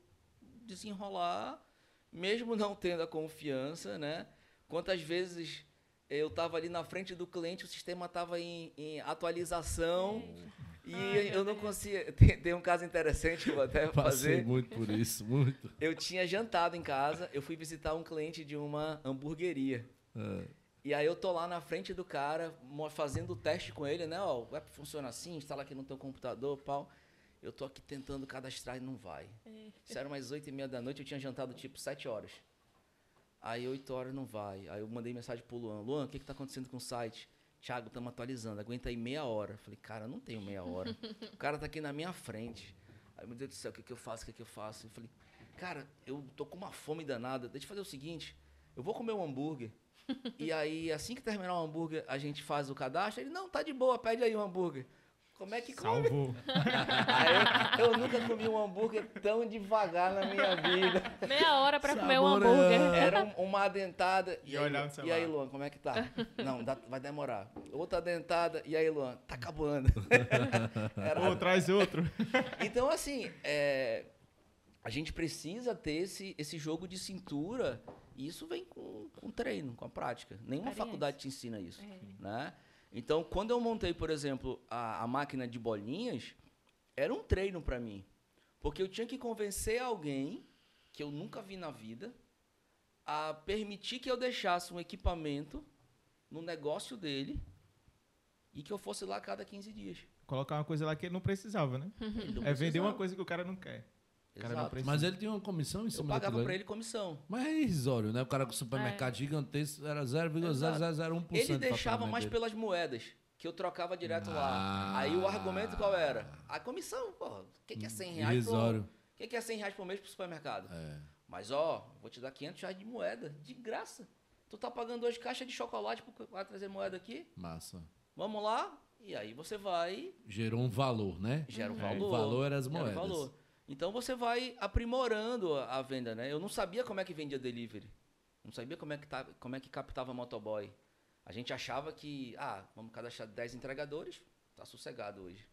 desenrolar, mesmo não tendo a confiança, né? Quantas vezes eu estava ali na frente do cliente, o sistema estava em, em, atualização e Ai, eu não conseguia. *laughs* Tem, tem, um caso interessante que eu vou até *laughs* Passei fazer.
muito por isso, muito.
Eu tinha jantado em casa, eu fui visitar um cliente de uma hamburgueria. É. E aí eu tô lá na frente do cara, fazendo o teste com ele, né? Ó, o app funciona assim, instala aqui no teu computador, pau. Eu tô aqui tentando cadastrar e não vai. É. Isso era umas oito e meia da noite, eu tinha jantado tipo sete horas. Aí 8 horas não vai. Aí eu mandei mensagem pro Luan. Luan, o que, que tá acontecendo com o site? Thiago, estamos atualizando. Aguenta aí meia hora. Falei, cara, não tenho meia hora. *laughs* o cara tá aqui na minha frente. Aí, meu Deus do céu, o que, que eu faço? O que, que eu faço? Eu falei, cara, eu tô com uma fome danada. Deixa eu fazer o seguinte: eu vou comer um hambúrguer. E aí, assim que terminar o hambúrguer, a gente faz o cadastro. Ele, não, tá de boa, pede aí o hambúrguer. Como é que come?
Salvou. *laughs*
Aí, eu nunca comi um hambúrguer tão devagar na minha vida.
Meia hora pra comer um hambúrguer.
Era um- uma adentada.
E
E, aí,
olhar no
e aí, Luan, como é que tá? *laughs* Não, dá- vai demorar. Outra adentada. E aí, Luan, tá acabando. *laughs* Era-
Pô, traz outro.
Então, assim, é, a gente precisa ter esse, esse jogo de cintura. E isso vem com, com treino, com a prática. Nenhuma faculdade te ensina isso.
É.
Né? Então, quando eu montei, por exemplo, a, a máquina de bolinhas, era um treino para mim. Porque eu tinha que convencer alguém que eu nunca vi na vida a permitir que eu deixasse um equipamento no negócio dele e que eu fosse lá cada 15 dias.
Colocar uma coisa lá que ele não precisava, né?
Não
É vender uma coisa que o cara não quer. Cara.
Mas ele tinha uma comissão em
Eu
cima
pagava
daquilo
para ele comissão.
Mas é irrisório, né? O cara com supermercado gigantesco era 0,0001%.
Ele deixava mais
dele.
pelas moedas, que eu trocava direto
Ah.
lá. Aí o argumento qual era? A comissão, pô. O que, que é 100 reais?
Irrisório.
O que, que é 100 reais por mês pro supermercado?
É.
Mas ó, vou te dar 500 reais de moeda, de graça. Tu tá pagando hoje caixa de chocolate pro cara trazer moeda aqui?
Massa.
Vamos lá? E aí você vai
Gerou um valor, né?
gera o
É,
valor.
o valor era as
gera o
moedas.
valor. Então você vai aprimorando a, venda, né? Eu não sabia como é que vendia delivery. Não sabia como é que, tá, como é que captava motoboy. A gente achava que, ah, vamos cadastrar 10 entregadores, tá sossegado hoje.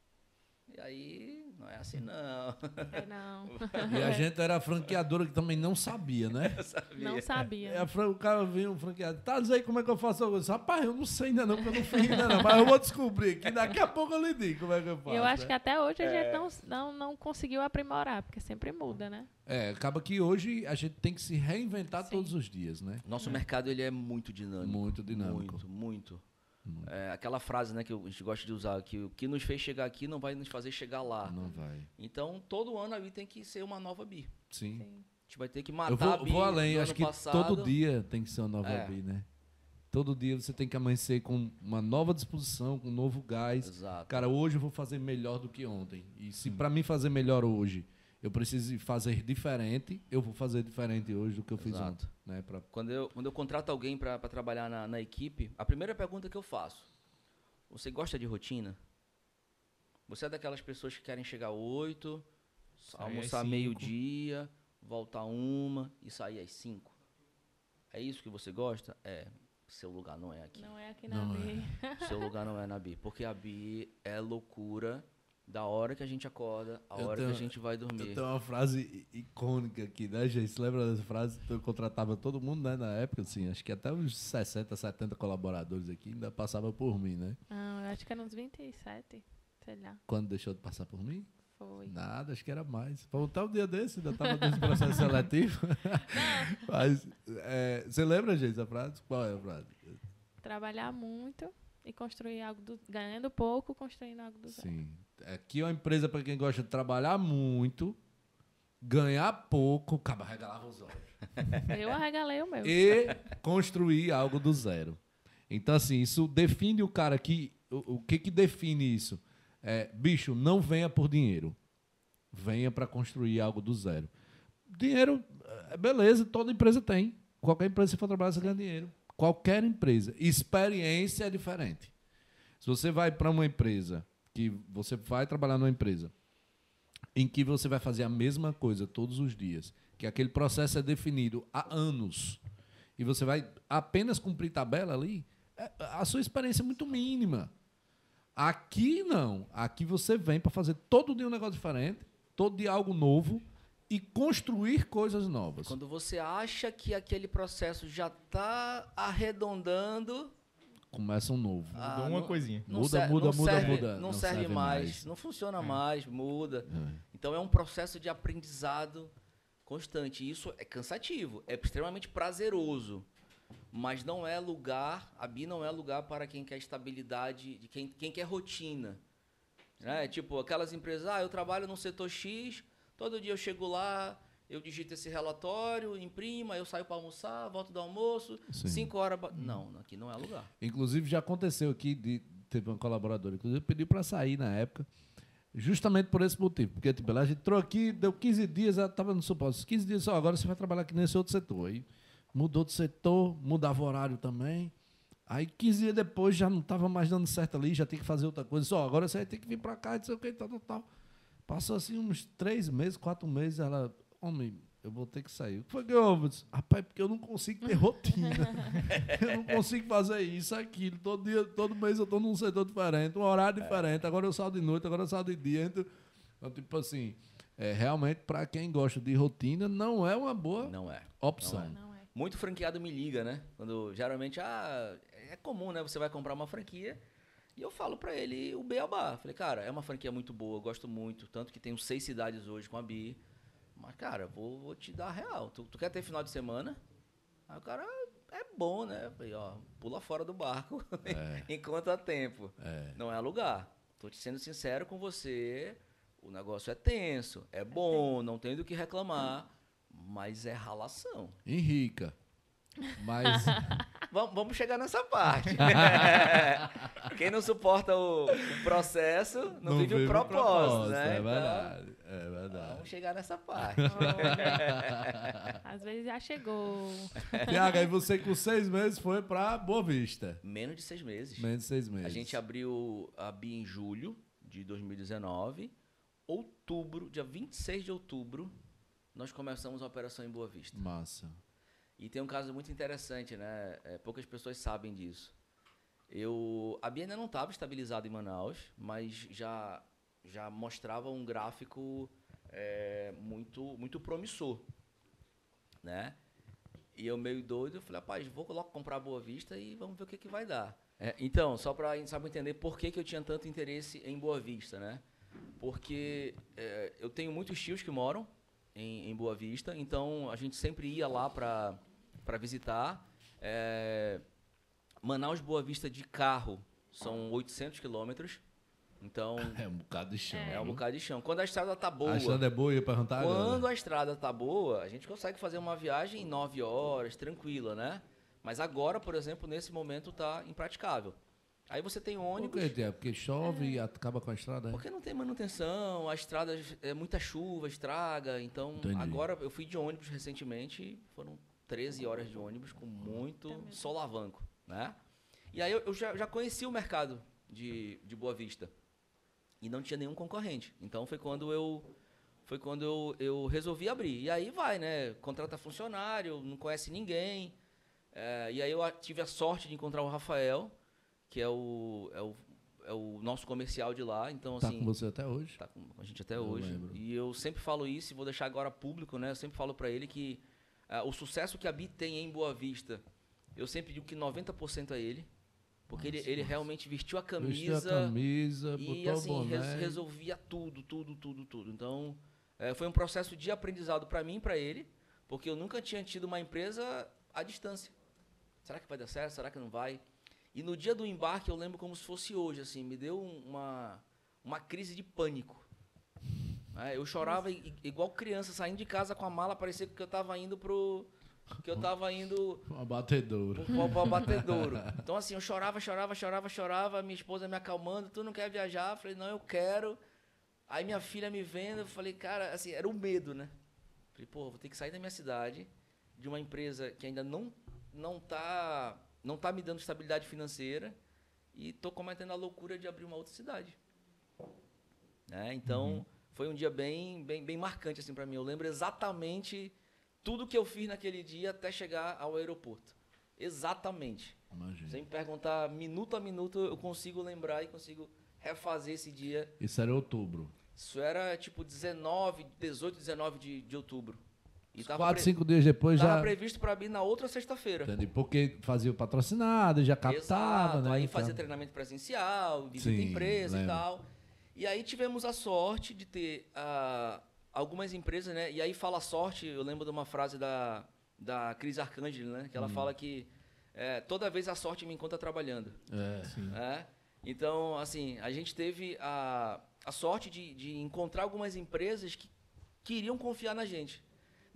E aí, não é assim não.
É, não.
E a gente era a franqueadora que também não sabia, né? *laughs*
Não sabia.
É, a fran- o cara vinha, um franqueado, tá, diz aí como é que eu faço a coisa. Rapaz, eu não sei ainda não, porque eu não fiz ainda não, mas eu vou descobrir, que daqui a pouco eu lhe digo como é que eu faço.
Eu acho
né?
que até hoje a gente não, não, não conseguiu aprimorar, porque sempre muda, né?
É, acaba que hoje a gente tem que se reinventar
Sim.
todos os dias, né?
Nosso mercado ele é muito dinâmico.
Muito dinâmico.
Muito, muito. É, aquela frase né, que a gente gosta de usar, que o que nos fez chegar aqui não vai nos fazer chegar lá.
Não vai.
Então, todo ano a BI tem que ser uma nova BI.
Sim.
Sim.
A gente vai ter que matar
Eu vou,
a BI
vou além, acho que
passado.
todo dia tem que ser uma nova
É.
BI, né? Todo dia você tem que amanhecer com uma nova disposição, com um novo gás.
Exato.
Cara, hoje eu vou fazer melhor do que ontem. E se pra mim fazer melhor hoje, eu preciso fazer diferente, eu vou fazer diferente hoje do que eu fiz
Exato.
ontem, né? Pra...
Quando eu, quando eu contrato alguém para trabalhar na, na equipe, a primeira pergunta que eu faço: Você gosta de rotina? Você é daquelas pessoas que querem chegar às 8,
Sair às
almoçar meio-dia, voltar uma e sair às 5? É isso que você gosta? É. Seu lugar não é aqui.
Não é aqui na
Não
B.
Seu *laughs* lugar não é na BI. Porque a BI é loucura da hora que a gente acorda, a
Eu
hora
tenho-
que a gente vai
Eu
dormir.
tenho uma frase icônica aqui, né, gente? Você lembra dessa frase? Eu contratava todo mundo, né, na época, assim, acho que até uns 60, 70 colaboradores aqui ainda passava por mim, né?
Não, eu acho que era uns 27, sei lá.
Quando deixou de passar por mim?
Foi.
Nada, acho que era mais. Foi até um dia desse, ainda estava nesse processo seletivo. *laughs* Mas, é, você lembra, gente, essa frase? Qual é a frase?
Trabalhar muito e construir algo do, ganhando pouco, construindo algo do zero.
Sim. Aqui é uma empresa para quem gosta de trabalhar muito, ganhar pouco, acaba regalava os olhos. *laughs*
Eu arregalei o meu.
e construir algo do zero. Então, assim, isso define o cara que. O, o que que define isso? É, bicho, não venha por dinheiro. Venha para construir algo do zero. Dinheiro, é beleza, toda empresa tem. Qualquer empresa que for trabalhar, você ganha dinheiro. Qualquer empresa. Experiência é diferente. Se você vai para uma empresa, que você vai trabalhar numa empresa, em que você vai fazer a mesma coisa todos os dias, que aquele processo é definido há anos, e você vai apenas cumprir tabela ali, é- a sua experiência é muito mínima. Aqui não. Aqui você vem para fazer todo dia um negócio diferente, todo dia algo novo e construir coisas novas.
Quando você acha que aquele processo já está arredondando,
Começa um novo.
ah,
Mudou uma
não-
coisinha.
não
Muda,
ser-
muda,
não
muda,
serve-
muda.
Não,
Não
serve,
serve
mais,
mais.
não funciona mais, muda. Então é um processo de aprendizado constante. E isso é cansativo, é extremamente prazeroso. Mas não é lugar, a BI não é lugar para quem quer estabilidade, de quem, quem quer rotina. Né? Tipo, aquelas empresas, ah, eu trabalho no setor X, todo dia eu chego lá, eu digito esse relatório, imprimo, aí eu saio para almoçar, volto do almoço, Sim. cinco horas. Não, aqui não é lugar.
Inclusive, já aconteceu aqui, de, teve uma colaboradora, inclusive, pediu para sair na época, justamente por esse motivo. Porque, tipo, a gente entrou aqui, deu 15 dias, ela estava no suposto, 15 dias só, agora você vai trabalhar aqui nesse outro setor. Aí mudou de setor, mudava o horário também. Aí 15 dias depois já não estava mais dando certo ali, já tem que fazer outra coisa. Só agora você vai ter que vir para cá, não sei o que, tal, tal, tal. Passou assim uns três meses, quatro meses, ela, homem, eu vou ter que sair. O que foi que eu Rapaz, porque eu não consigo ter rotina. *laughs* eu não consigo fazer isso, aquilo. Todo dia, todo mês eu estou num setor diferente, um horário diferente. Agora eu saio de noite, agora eu saio de dia. Então, então tipo assim, é, realmente, para quem gosta de rotina, não é uma boa
não é.
opção.
Não é. Não é. Muito franqueado me liga, né? Quando geralmente, ah, é comum, né? Você vai comprar uma franquia e eu falo para ele o Beabá. Falei, cara, é uma franquia muito boa, eu gosto muito. Tanto que tenho seis cidades hoje com a Bi. Mas, cara, vou, vou te dar real. Tu, tu, quer ter final de semana? Aí o cara, é bom, né? Falei, ó, pula fora do barco *laughs* é. enquanto há tempo. É. Não é lugar. Tô te sendo sincero com você. O negócio é tenso, é bom, não tem do que reclamar, mas é ralação.
Henrica. Mas. *laughs*
vamos chegar nessa parte. *laughs* *laughs* Quem não suporta o, o processo não, não vive, vive, o propósito, propósito né?
É verdade, então, é verdade.
Vamos chegar nessa parte.
Às vezes já chegou.
Tiago, aí você com seis meses foi para Boa Vista.
Menos de seis meses.
Menos de seis meses.
A gente abriu a BI em julho de 2019. Outubro, dia 26 de outubro, nós começamos a operação em Boa Vista.
Massa.
E tem um caso muito interessante, né? É, poucas pessoas sabem disso. Eu, a Bia ainda não estava estabilizada em Manaus, mas já, já mostrava um gráfico é, muito, muito promissor, né? E eu meio doido, eu falei, rapaz, vou logo comprar Boa Vista e vamos ver o que, que vai dar. É, então, só para entender por que, que eu tinha tanto interesse em Boa Vista, né? Porque é, eu tenho muitos tios que moram em, em Boa Vista, então a gente sempre ia lá para para visitar. É, Manaus Boa Vista de carro são 800 quilômetros. Então. *laughs*
É um bocado de chão.
É, é um bocado de chão. Quando a estrada tá boa.
A estrada é boa, ia perguntar
Quando a estrada tá boa, a gente consegue fazer uma viagem em 9 horas, tranquila, né? Mas agora, por exemplo, nesse momento tá impraticável. Aí você tem ônibus.
Por quê? Porque chove é. e acaba com a estrada? É?
Porque não tem manutenção, a estrada é muita chuva, estraga. Então, Entendi. agora eu fui de ônibus recentemente, foram 13 horas de ônibus com muito solavanco, né? E aí eu, eu já, já conheci o mercado de, de Boa Vista e não tinha nenhum concorrente. Então foi quando eu foi quando eu, eu resolvi abrir. E aí vai, né? Contrata funcionário, não conhece ninguém. É, e aí eu tive a sorte de encontrar o Rafael, que é o, é o, é o nosso comercial de lá. Então,
tá
assim,
com você até hoje?
Tá com a gente até eu hoje. Lembro. E eu sempre falo isso e vou deixar agora público, né? Eu sempre falo para ele que Uh, o sucesso que a Bi tem em Boa Vista, eu sempre digo que 90% é ele. Porque nossa, ele, ele realmente vestiu a camisa. Vestiu a
camisa,
e assim, res, resolvia tudo, tudo, tudo, tudo. Então, é, foi um processo de aprendizado para mim e para ele, porque eu nunca tinha tido uma empresa à distância. Será que vai dar certo? Será que não vai? E no dia do embarque, eu lembro como se fosse hoje, assim, me deu uma, uma crise de pânico. É, eu chorava igual criança, saindo de casa com a mala, parecia que eu estava indo pro. Que eu estava indo.
Um abatedouro.
Pro, pro abatedouro. *laughs* Então, assim, eu chorava, chorava, chorava, chorava. Minha esposa me acalmando. Tu não quer viajar? Eu falei, não, eu quero. Aí minha filha me vendo, eu falei, cara, assim, era o medo, né? Falei, pô, vou ter que sair da minha cidade, de uma empresa que ainda não, não, tá, não tá me dando estabilidade financeira e tô cometendo a loucura de abrir uma outra cidade. Né? Então. Uhum foi um dia bem, bem, bem marcante assim para mim. Eu lembro exatamente tudo que eu fiz naquele dia até chegar ao aeroporto. Exatamente. Imagina. Sem me perguntar minuto a minuto, eu consigo lembrar e consigo refazer esse dia.
Isso era outubro.
Isso era tipo 19, 18, 19 de, de outubro.
E Quatro, cinco dias depois já.
Estava previsto para mim na outra sexta-feira.
Entendi. Porque fazia o patrocinado, já captava, Exato. né?
Aí fazia treinamento presencial, visita Sim, empresa lembro. e tal. E aí tivemos a sorte de ter uh, algumas empresas, né? E aí fala sorte, eu lembro de uma frase da, da Cris Arcângelo, né? Que ela hum. fala que é, toda vez a sorte me encontra trabalhando.
É, sim.
É? Então, assim, a gente teve a, a sorte de, de encontrar algumas empresas que queriam confiar na gente.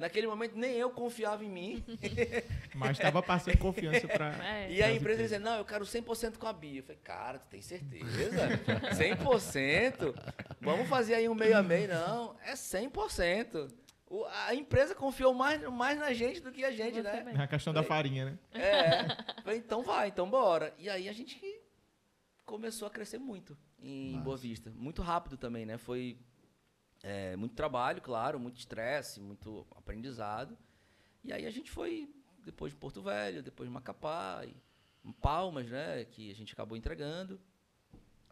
Naquele momento nem eu confiava em mim. *laughs*
Mas estava passando confiança para. *laughs*
É. E a empresa dizia: Não, eu quero 100% com a Bia. Eu falei: Cara, tu tem certeza? 100%? Vamos fazer aí um meio a meio? Não, é 100%. O, a empresa confiou mais, mais na gente do que a gente, Você né?
É a questão falei, da farinha, né?
É. Falei, então vai, então bora. E aí a gente começou a crescer muito em Nossa. Boa Vista. Muito rápido também, né? Foi é, muito trabalho, claro, muito estresse, muito aprendizado. E aí a gente foi depois de Porto Velho, depois de Macapá, e Palmas, né? Que a gente acabou entregando.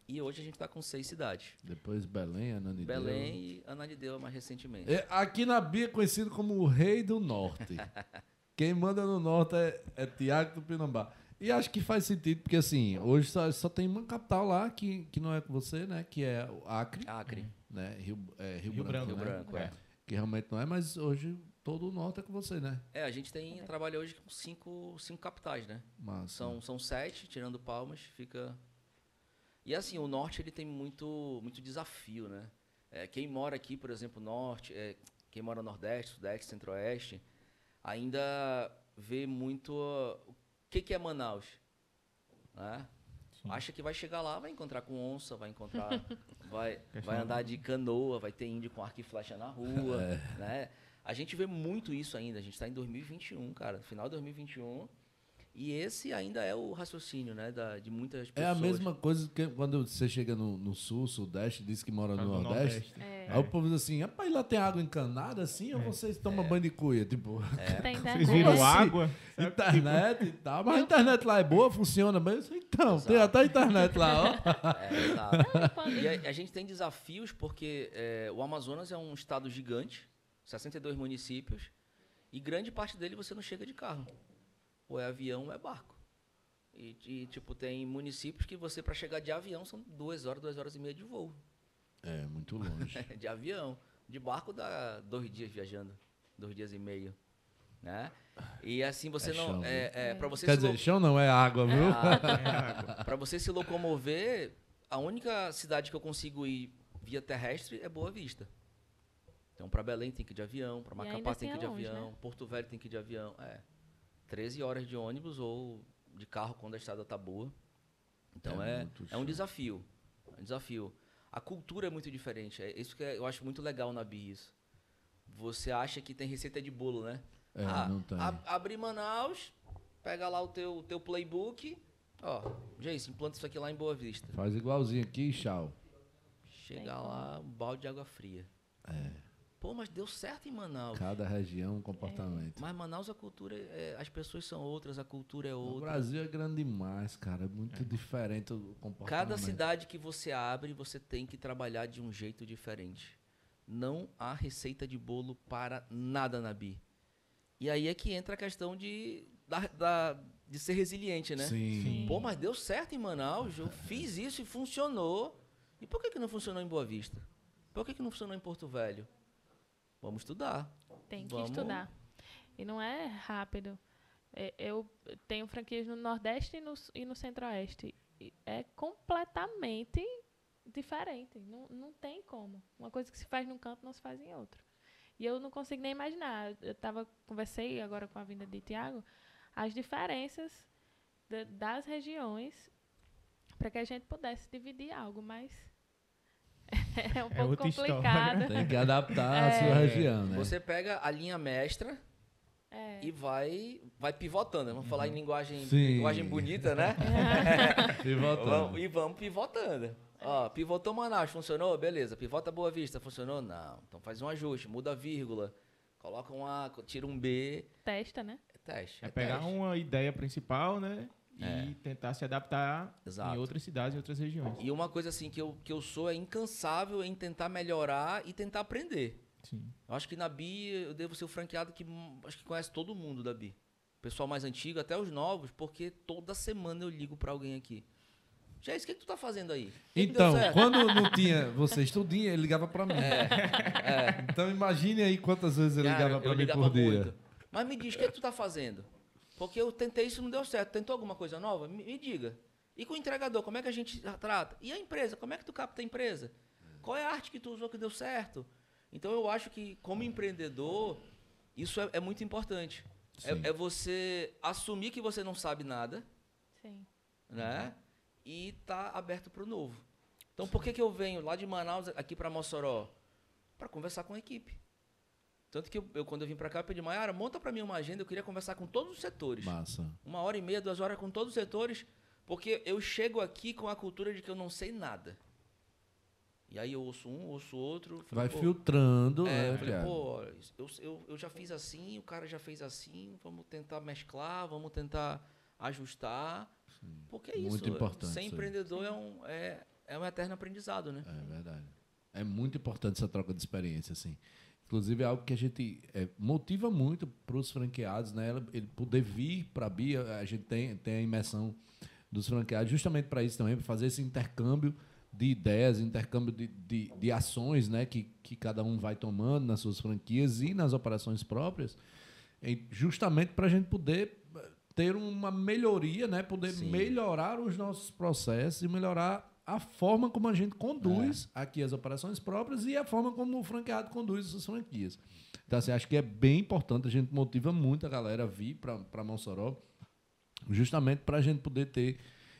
E hoje a gente está com seis cidades.
Depois Belém, Ananideu.
Belém e Ananideu mais recentemente.
É, aqui na Bia é conhecido como o Rei do Norte. *laughs* Quem manda no Norte é, é Tiago do Pinambá. E acho que faz sentido, porque assim, hoje só, só, tem uma capital lá que, que não é com você, né? Que é o Acre.
Acre.
Né? Rio, é, Rio,
Rio
Branco,
Branco, né? Branco é.
Que realmente não é, mas hoje todo o norte é com você, né?
É, a gente tem trabalha hoje com cinco, cinco capitais, né?
Massa.
São, são sete, tirando Palmas, fica e assim, o norte ele tem muito, muito desafio, né? É, quem mora aqui, por exemplo, norte, é, quem mora no nordeste, sudeste, centro-oeste, ainda vê muito o que, que é Manaus, né? Acha que vai chegar lá, vai encontrar com onça, vai encontrar, *laughs* vai, vai andar de canoa, vai ter índio com arco e flecha na rua, é. né? A gente vê muito isso ainda. A gente está em 2021, cara, final de 2021 e esse ainda é o raciocínio, né, da, de muitas pessoas.
É a mesma coisa que quando você chega no, no sul, sudeste, diz que mora no, no nordeste. nordeste. É. Aí o povo diz assim, rapaz, lá tem água encanada assim, é. ou vocês tomam é. banho de cuia? Tipo,
é. *laughs* tem vocês viram assim, água?
Internet e tal. Mas a internet lá é boa, funciona bem. Então, Exato. tem até a internet lá, ó. *laughs*
É, exato. e a, a, gente tem desafios porque é, o Amazonas é um estado gigante, 62 municípios, e grande parte dele você não chega de carro ou é avião ou é barco. E, e, tipo, tem municípios que você, para chegar de avião, são duas horas, duas horas e meia de voo.
É, muito longe. *laughs*
de avião. De barco dá dois dias viajando. Dois dias e meio. Né? E assim você é não. Chão, é, é, pra você
Quer dizer, lo... chão não é água, viu?
É, *laughs* é para você se locomover, a única cidade que eu consigo ir via terrestre é Boa Vista. Então, para Belém tem que ir de avião, para Macapá tem que ir de longe, avião, né? Porto Velho tem que ir de avião. É. 13 horas de ônibus ou de carro quando a estrada tá boa. Então é, é, é um desafio. É um desafio. A cultura é muito diferente. É isso que eu acho muito legal na BIS. Você acha que tem receita de bolo, né?
É, ah, não tem.
abrir Manaus, pega lá o teu, teu playbook. Ó, Jason, implanta isso aqui lá em Boa Vista.
Faz igualzinho aqui e tchau.
Chega lá, um balde de água fria.
É.
Pô, mas deu certo em Manaus.
Cada região, um comportamento.
É. Mas Manaus, a cultura, é, as pessoas são outras, a cultura é outra.
O Brasil é grande demais, cara. É muito é. diferente o comportamento.
Cada cidade que você abre, você tem que trabalhar de um jeito diferente. Não há receita de bolo para nada na BI. E aí é que entra a questão de, da, da, de ser resiliente, né?
Sim. Sim.
Pô, mas deu certo em Manaus, eu fiz isso e funcionou. E por que, que não funcionou em Boa Vista? Por que, que não funcionou em Porto Velho? Vamos estudar.
Tem que
Vamos...
estudar. E não é rápido. É, eu tenho franquias no Nordeste e no, e no Centro-Oeste. É completamente diferente. Não, não tem como. Uma coisa que se faz num canto não se faz em outro. E eu não consigo nem imaginar. Eu tava, conversei agora com a vinda de Tiago, as diferenças de, das regiões para que a gente pudesse dividir algo, mas é um é pouco complicado.
Tem que adaptar é. a sua região, né?
Você pega a linha mestra é. e vai, vai pivotando. Vamos uhum. falar em linguagem, linguagem bonita, né? *laughs*
pivotando.
E vamos pivotando. Ó, pivotou Manaus, funcionou? Beleza. Pivota Boa Vista, funcionou? Não. Então faz um ajuste, muda a vírgula, coloca um A, tira um B.
Testa, né?
É teste.
É, é pegar teste. uma ideia principal, né? É. e tentar se adaptar Exato. em outras cidades e outras regiões.
E uma coisa assim que eu, que eu sou é incansável em tentar melhorar e tentar aprender.
Sim.
Eu acho que na BI eu devo ser o franqueado que acho que conhece todo mundo da BI. O pessoal mais antigo, até os novos, porque toda semana eu ligo para alguém aqui. Já o que, que tu tá fazendo aí?
Que então, que quando não *laughs* tinha você estudinha, ele ligava para mim. É, é. Então imagine aí quantas vezes ele Cara, ligava para mim por dia. Muito.
Mas me diz, o que, que tu tá fazendo? Porque eu tentei isso e não deu certo. Tentou alguma coisa nova? Me, me, diga. E com o entregador, como é que a gente trata? E a empresa, como é que tu capta a empresa? Qual é a arte que tu usou que deu certo? Então eu acho que como empreendedor, Isso é, é muito importante. É, é, você assumir que você não sabe nada. Sim. Né? E tá aberto para o novo. Então, por que, que eu venho lá de Manaus aqui para Mossoró? Para conversar com a equipe. Tanto que eu, eu quando eu vim para cá, eu pedi, Maiara, monta para mim uma agenda, eu queria conversar com todos os setores.
Massa.
Uma hora e meia, duas horas com todos os setores, porque eu chego aqui com a cultura de que eu não sei nada. E aí eu ouço um, ouço outro.
Falei, Vai filtrando,
é, né? Falei, pô, eu, eu, eu já fiz assim, o cara já fez assim, vamos tentar mesclar, vamos tentar ajustar. Sim. Porque é isso. Muito importante. Ser empreendedor é um, é, é um eterno aprendizado, né?
É verdade. É muito importante essa troca de experiência, assim. Inclusive, é algo que a gente é, motiva muito para os franqueados, né? Ele poder vir para a Bia, a gente tem, tem a imersão dos franqueados justamente para isso também, para fazer esse intercâmbio de ideias, intercâmbio de, de, de, ações né? que, que cada um vai tomando nas suas franquias e nas operações próprias, justamente para a gente poder ter uma melhoria, né? poder Sim. melhorar os nossos processos e melhorar a forma como a gente conduz é. aqui as operações próprias e a forma como o franqueado conduz suas franquias. Então, assim, acho que é bem importante, a gente motiva muito a galera a vir para Mossoró, justamente para a gente poder ter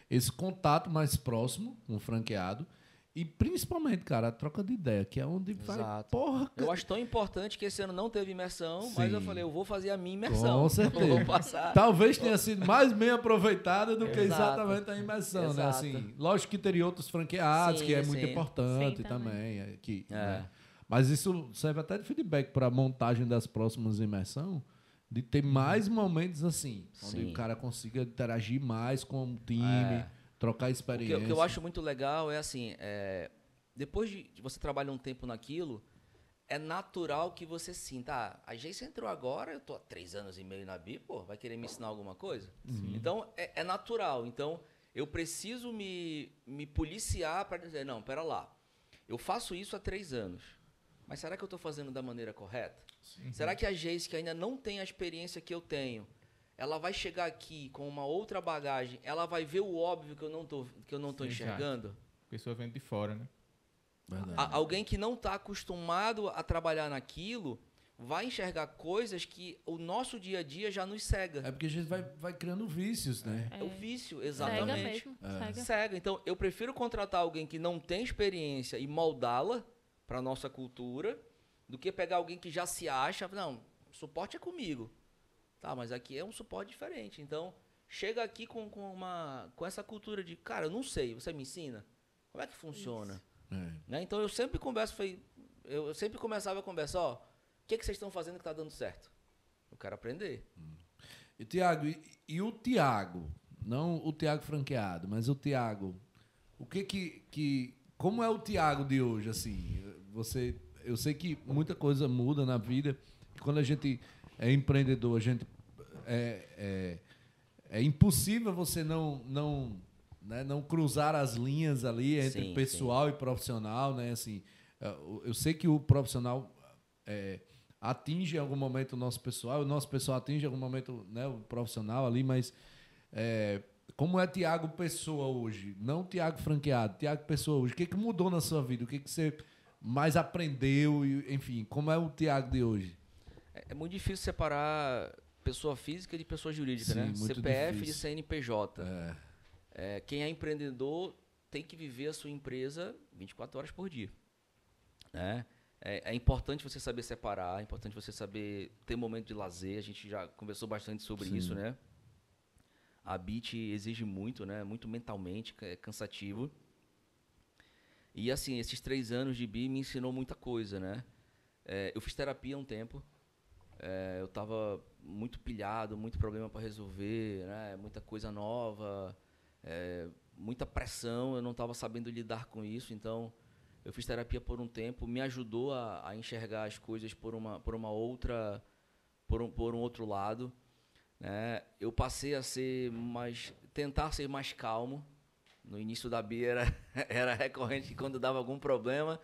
esse contato mais próximo com o franqueado e principalmente, cara, a troca de ideia, que é onde Exato. vai. Porra, cara.
Eu acho tão importante que esse ano não teve imersão, Sim. mas eu falei, eu vou fazer a minha imersão.
Com *laughs* certeza. Talvez tenha sido mais bem aproveitada do que exatamente a imersão, né? Exato. né? Assim, lógico que teria outros franqueados, sim, que é muito importante sim, também. também é, que, é. Né? Mas isso serve até de feedback para a montagem das próximas imersões, de ter mais momentos assim, onde o cara consiga interagir mais com o time. É Trocar experiência.
O que, o que, eu acho muito legal é assim, é, depois de, de você trabalhar um tempo naquilo, é natural que você sinta, ah, a agência entrou agora, eu tô há três anos e meio na BI, pô, vai querer me ensinar alguma coisa? Sim. Então, é, é, natural. Então, eu preciso me, me policiar para dizer, não, pera lá, eu faço isso há três anos, mas será que eu estou fazendo da maneira correta? Sim. Será que a agência que ainda não tem a experiência que eu tenho, ela vai chegar aqui com uma outra bagagem, ela vai ver o óbvio que eu não tô, que eu não tô enxergando.
A pessoa vem de fora, né?
A, alguém que não está acostumado a trabalhar naquilo vai enxergar coisas que o nosso dia a dia já nos cega.
É porque a gente vai, vai criando vícios, né?
É, é o vício, exatamente. Cega mesmo. É. Cega. cega. Então, eu prefiro contratar alguém que não tem experiência e moldá-la para nossa cultura do que pegar alguém que já se acha, não, suporte é comigo. Tá, mas aqui é um suporte diferente. Então, chega aqui com, com, uma, com essa cultura de, cara, eu não sei, você me ensina? Como é que funciona? É. Né? Então, eu sempre converso, foi, eu sempre começava a conversar, ó, o que, que vocês estão fazendo que está dando certo? Eu quero aprender. Hum.
E, Tiago, e, e, o Tiago, não o Tiago franqueado, mas o Tiago, o que que, que como é o Tiago de hoje, assim? Você, eu sei que muita coisa muda na vida, quando a gente é empreendedor, a gente é, é, é impossível você não não né, não cruzar as linhas ali entre sim, pessoal sim. e profissional, né? Assim, é, eu sei que o profissional é, atinge em algum momento o nosso pessoal, o nosso pessoal atinge em algum momento né, o profissional ali, mas é, como é Tiago Pessoa hoje? Não Tiago franqueado, Tiago Pessoa hoje. O que, que mudou na sua vida? O que, que você mais aprendeu? Enfim, como é o Tiago de hoje?
É, é muito difícil separar pessoa física de pessoa jurídica, Sim, né? CPF difícil. de CNPJ. É. É, quem é empreendedor tem que viver a sua empresa 24 horas por dia. Né? É, é, importante você saber separar, é importante você saber ter momento de lazer. A gente já conversou bastante sobre Sim. isso, né? A BIT exige muito, né? Muito mentalmente, é cansativo. E assim, esses três anos de BI me ensinou muita coisa, né? É, eu fiz terapia há um tempo. É, eu estava muito pilhado, muito problema para resolver, né? muita coisa nova, é, muita pressão, eu não estava sabendo lidar com isso, então eu fiz terapia por um tempo, me ajudou a, a enxergar as coisas por uma, por uma outra, por um, por um outro lado. Né? Eu passei a ser mais, tentar ser mais calmo. No início da Bia era, *laughs* era recorrente quando dava algum problema,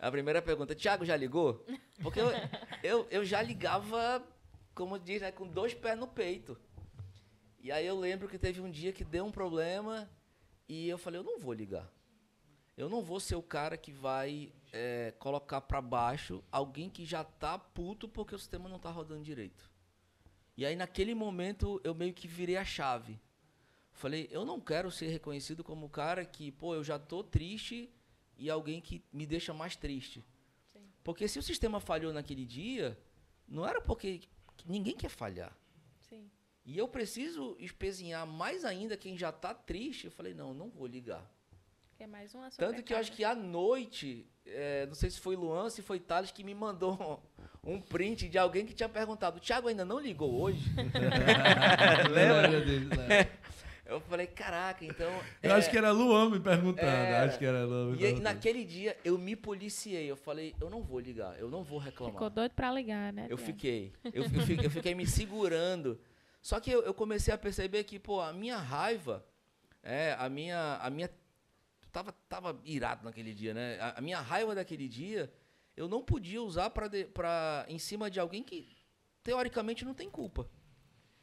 a primeira pergunta, Tiago já ligou? Porque eu, eu, eu já ligava, como diz, né, com dois pés no peito. E aí eu lembro que teve um dia que deu um problema e eu falei, eu não vou ligar. Eu não vou ser o cara que vai é, colocar para baixo alguém que já tá puto porque o sistema não tá rodando direito. E aí, naquele momento, eu meio que virei a chave. Falei, eu não quero ser reconhecido como o cara que, pô, eu já tô triste e alguém que me deixa mais triste. Sim. Porque se o sistema falhou naquele dia, não era porque ninguém quer falhar. Sim. E eu preciso espezinhar mais ainda quem já tá triste. Eu falei, não, não vou ligar.
É mais uma
Tanto que eu acho que à noite, é, não sei se foi Luan, se foi Thales que me mandou um, print de alguém que tinha perguntado: o Thiago ainda não ligou hoje? *laughs* *laughs* Lembra? Eu falei, caraca, então. *laughs*
Eu é, acho que era Luan me perguntando. É, acho que era Luan
me E aí, naquele dia eu me policiei. Eu falei, eu não vou ligar, eu não vou reclamar.
Ficou doido pra ligar, né?
Eu fiquei. Eu, eu, fiquei, eu fiquei me segurando. Só que eu, eu comecei a perceber que, pô, a minha raiva, é, a minha, a minha tava, tava irado naquele dia, né? A, a minha raiva daquele dia, eu não podia usar para em cima de alguém que teoricamente não tem culpa.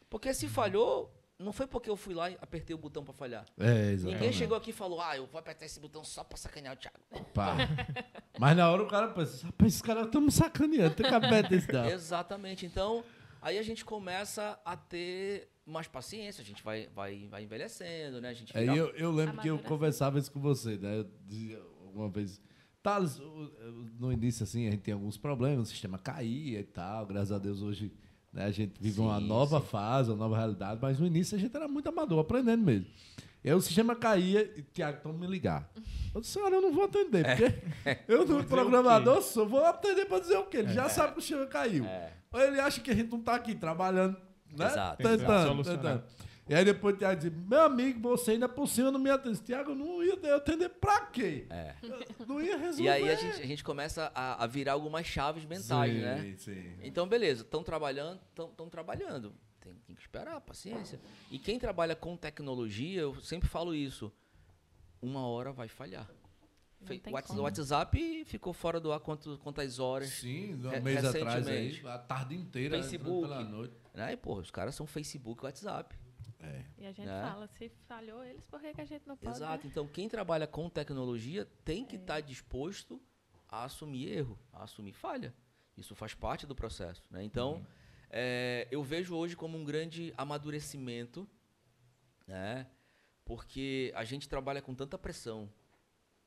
Porque se falhou, não foi porque eu fui lá e apertei o botão para falhar.
É, exatamente.
Ninguém chegou aqui e falou, ah, eu vou apertar esse botão só pra sacanear o Thiago.
Pá. *laughs* Mas na hora o cara pensa, rapaz, esses caras estão me sacaneando, tem que apertar esse dado.
Exatamente. Então, aí a gente começa a ter mais paciência, a gente vai, vai, vai envelhecendo, né? A gente
vira... eu, eu lembro que eu conversava isso com você, né? Eu dizia uma vez, Thales, no início, assim, a gente tem alguns problemas, o sistema caía e tal, graças a Deus hoje né, a gente vive sim, uma nova sim. fase, uma nova realidade, mas no início a gente era muito amador, aprendendo mesmo. E aí o sistema caía e, Tiago, então me ligar. Eu disse, olha, eu não vou atender, é. porque *laughs* eu, do programador, sou, vou atender para dizer o quê? Ele é. já sabe que o sistema caiu. É. Ou ele acha que a gente não está aqui trabalhando né? Exato. Tentando, tentando. E aí depois o Thiago diz, meu amigo, você ainda por cima não me atende. Tiago, não ia atender pra quê? É. Não ia resolver.
E aí a gente, a gente começa a, a virar algumas chaves mentais, sim, né? Sim. Então, beleza, estão trabalhando, estão trabalhando. Tem, tem, que esperar, paciência. E quem trabalha com tecnologia, eu sempre falo isso, uma hora vai falhar. O WhatsApp ficou fora do ar quanto, quantas horas?
Sim, um mês atrás aí, a tarde inteira,
Facebook, pela noite. Né? E, porra, os caras são Facebook e WhatsApp.
É. E a gente né? fala, se falhou eles, por que, a gente não pode?
Exato. Né? Então, quem trabalha com tecnologia tem que estar é. tá disposto a assumir erro, a assumir falha. Isso faz parte do processo. Né? Então, uhum. é, eu vejo hoje como um grande amadurecimento, né? porque a gente trabalha com tanta pressão.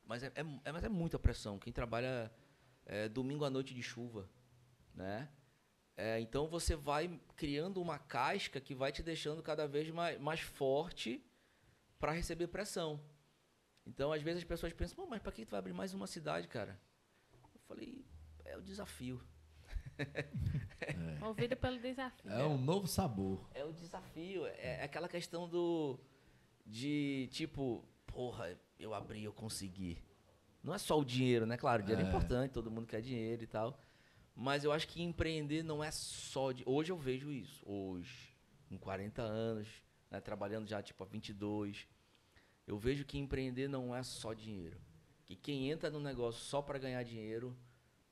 Mas é, é, é mas é muita pressão. Quem trabalha é, domingo à noite de chuva, né? É, então você vai criando uma casca que vai te deixando cada vez mais, mais forte para receber pressão. Então, às vezes as pessoas pensam, mas para que tu vai abrir mais uma cidade, cara? Eu falei, é o desafio.
É. Movido pelo desafio.
É um novo sabor.
É o desafio. É, é aquela questão do. De tipo, porra, eu abri, eu consegui. Não é só o dinheiro, né? Claro, o dinheiro é, é importante, todo mundo quer dinheiro e tal. Mas eu acho que empreender não é só de. Hoje eu vejo isso. Hoje, com 40 anos, né, trabalhando já tipo há 22, eu vejo que empreender não é só dinheiro. Que quem entra no negócio só para ganhar dinheiro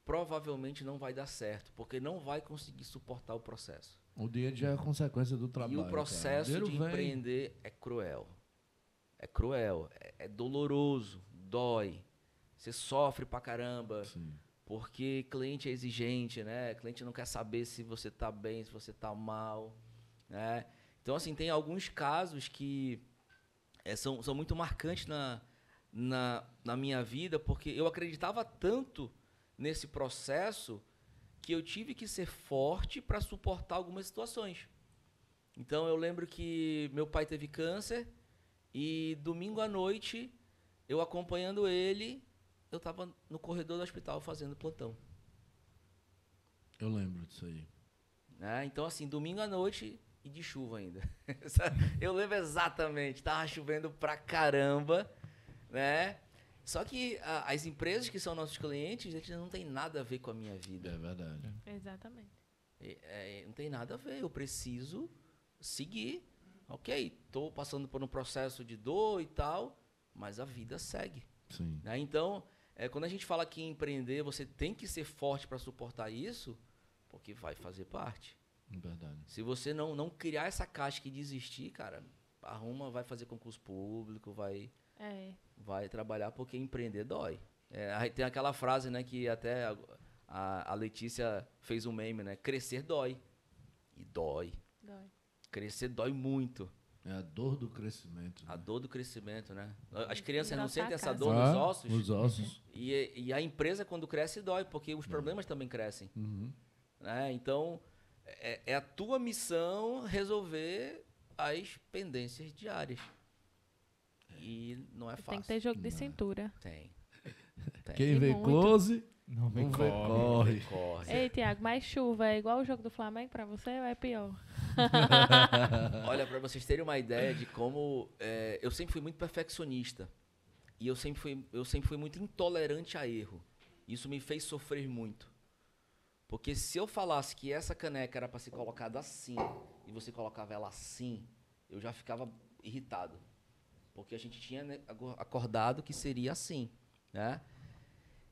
provavelmente não vai dar certo, porque não vai conseguir suportar o processo.
O dinheiro já é consequência do trabalho.
E o processo o de vem... empreender é cruel. É cruel, é, é doloroso, dói. Você sofre pra caramba. Sim porque cliente é exigente, né? Cliente não quer saber se você está bem, se você está mal, né? Então, assim, tem alguns casos que é, são, são muito marcantes na, na, na minha vida, porque eu acreditava tanto nesse processo que eu tive que ser forte para suportar algumas situações. Então, eu lembro que meu pai teve câncer e domingo à noite, eu acompanhando ele, eu estava no corredor do hospital fazendo plantão.
Eu lembro disso aí.
É, então, assim, domingo à noite e de chuva ainda. *laughs* eu lembro exatamente. Tava chovendo pra caramba, né? Só que a, as empresas que são nossos clientes, eles não tem nada a ver com a minha vida.
É verdade.
Exatamente.
É, é, não tem nada a ver. Eu preciso seguir. Ok, estou passando por um processo de dor e tal, mas a vida segue.
Sim.
Né? Então, é, quando a gente fala que empreender, você tem que ser forte para suportar isso, porque vai fazer parte.
Verdade.
Se você não, não criar essa casca e desistir, cara, arruma, vai fazer concurso público, vai, é. vai trabalhar, porque empreender dói. É, tem aquela frase, né, que até a, a Letícia fez um meme, né? Crescer dói. E dói. Dói. Crescer dói muito.
É a dor do crescimento.
Né? A dor do crescimento, né? As crianças não sentem essa dor ah, nos ossos.
Nos ossos.
E, e a empresa, quando cresce, dói, porque os problemas também crescem. Uhum. Né? Então, é, é, a tua missão resolver as pendências diárias. E não é fácil.
Tem que ter jogo de cintura.
Tem.
Tem. Quem vê close
não vem corre.
corre. Ei, Tiago, mais chuva é igual o jogo do Flamengo pra você ou é pior? *laughs*
Olha, para vocês terem uma ideia de como é, eu sempre fui muito perfeccionista e eu sempre fui, eu sempre fui muito intolerante a erro. Isso me fez sofrer muito. Porque se eu falasse que essa caneca era para ser colocada assim e você colocava ela assim, eu já ficava irritado. Porque a gente tinha né, acordado que seria assim, né?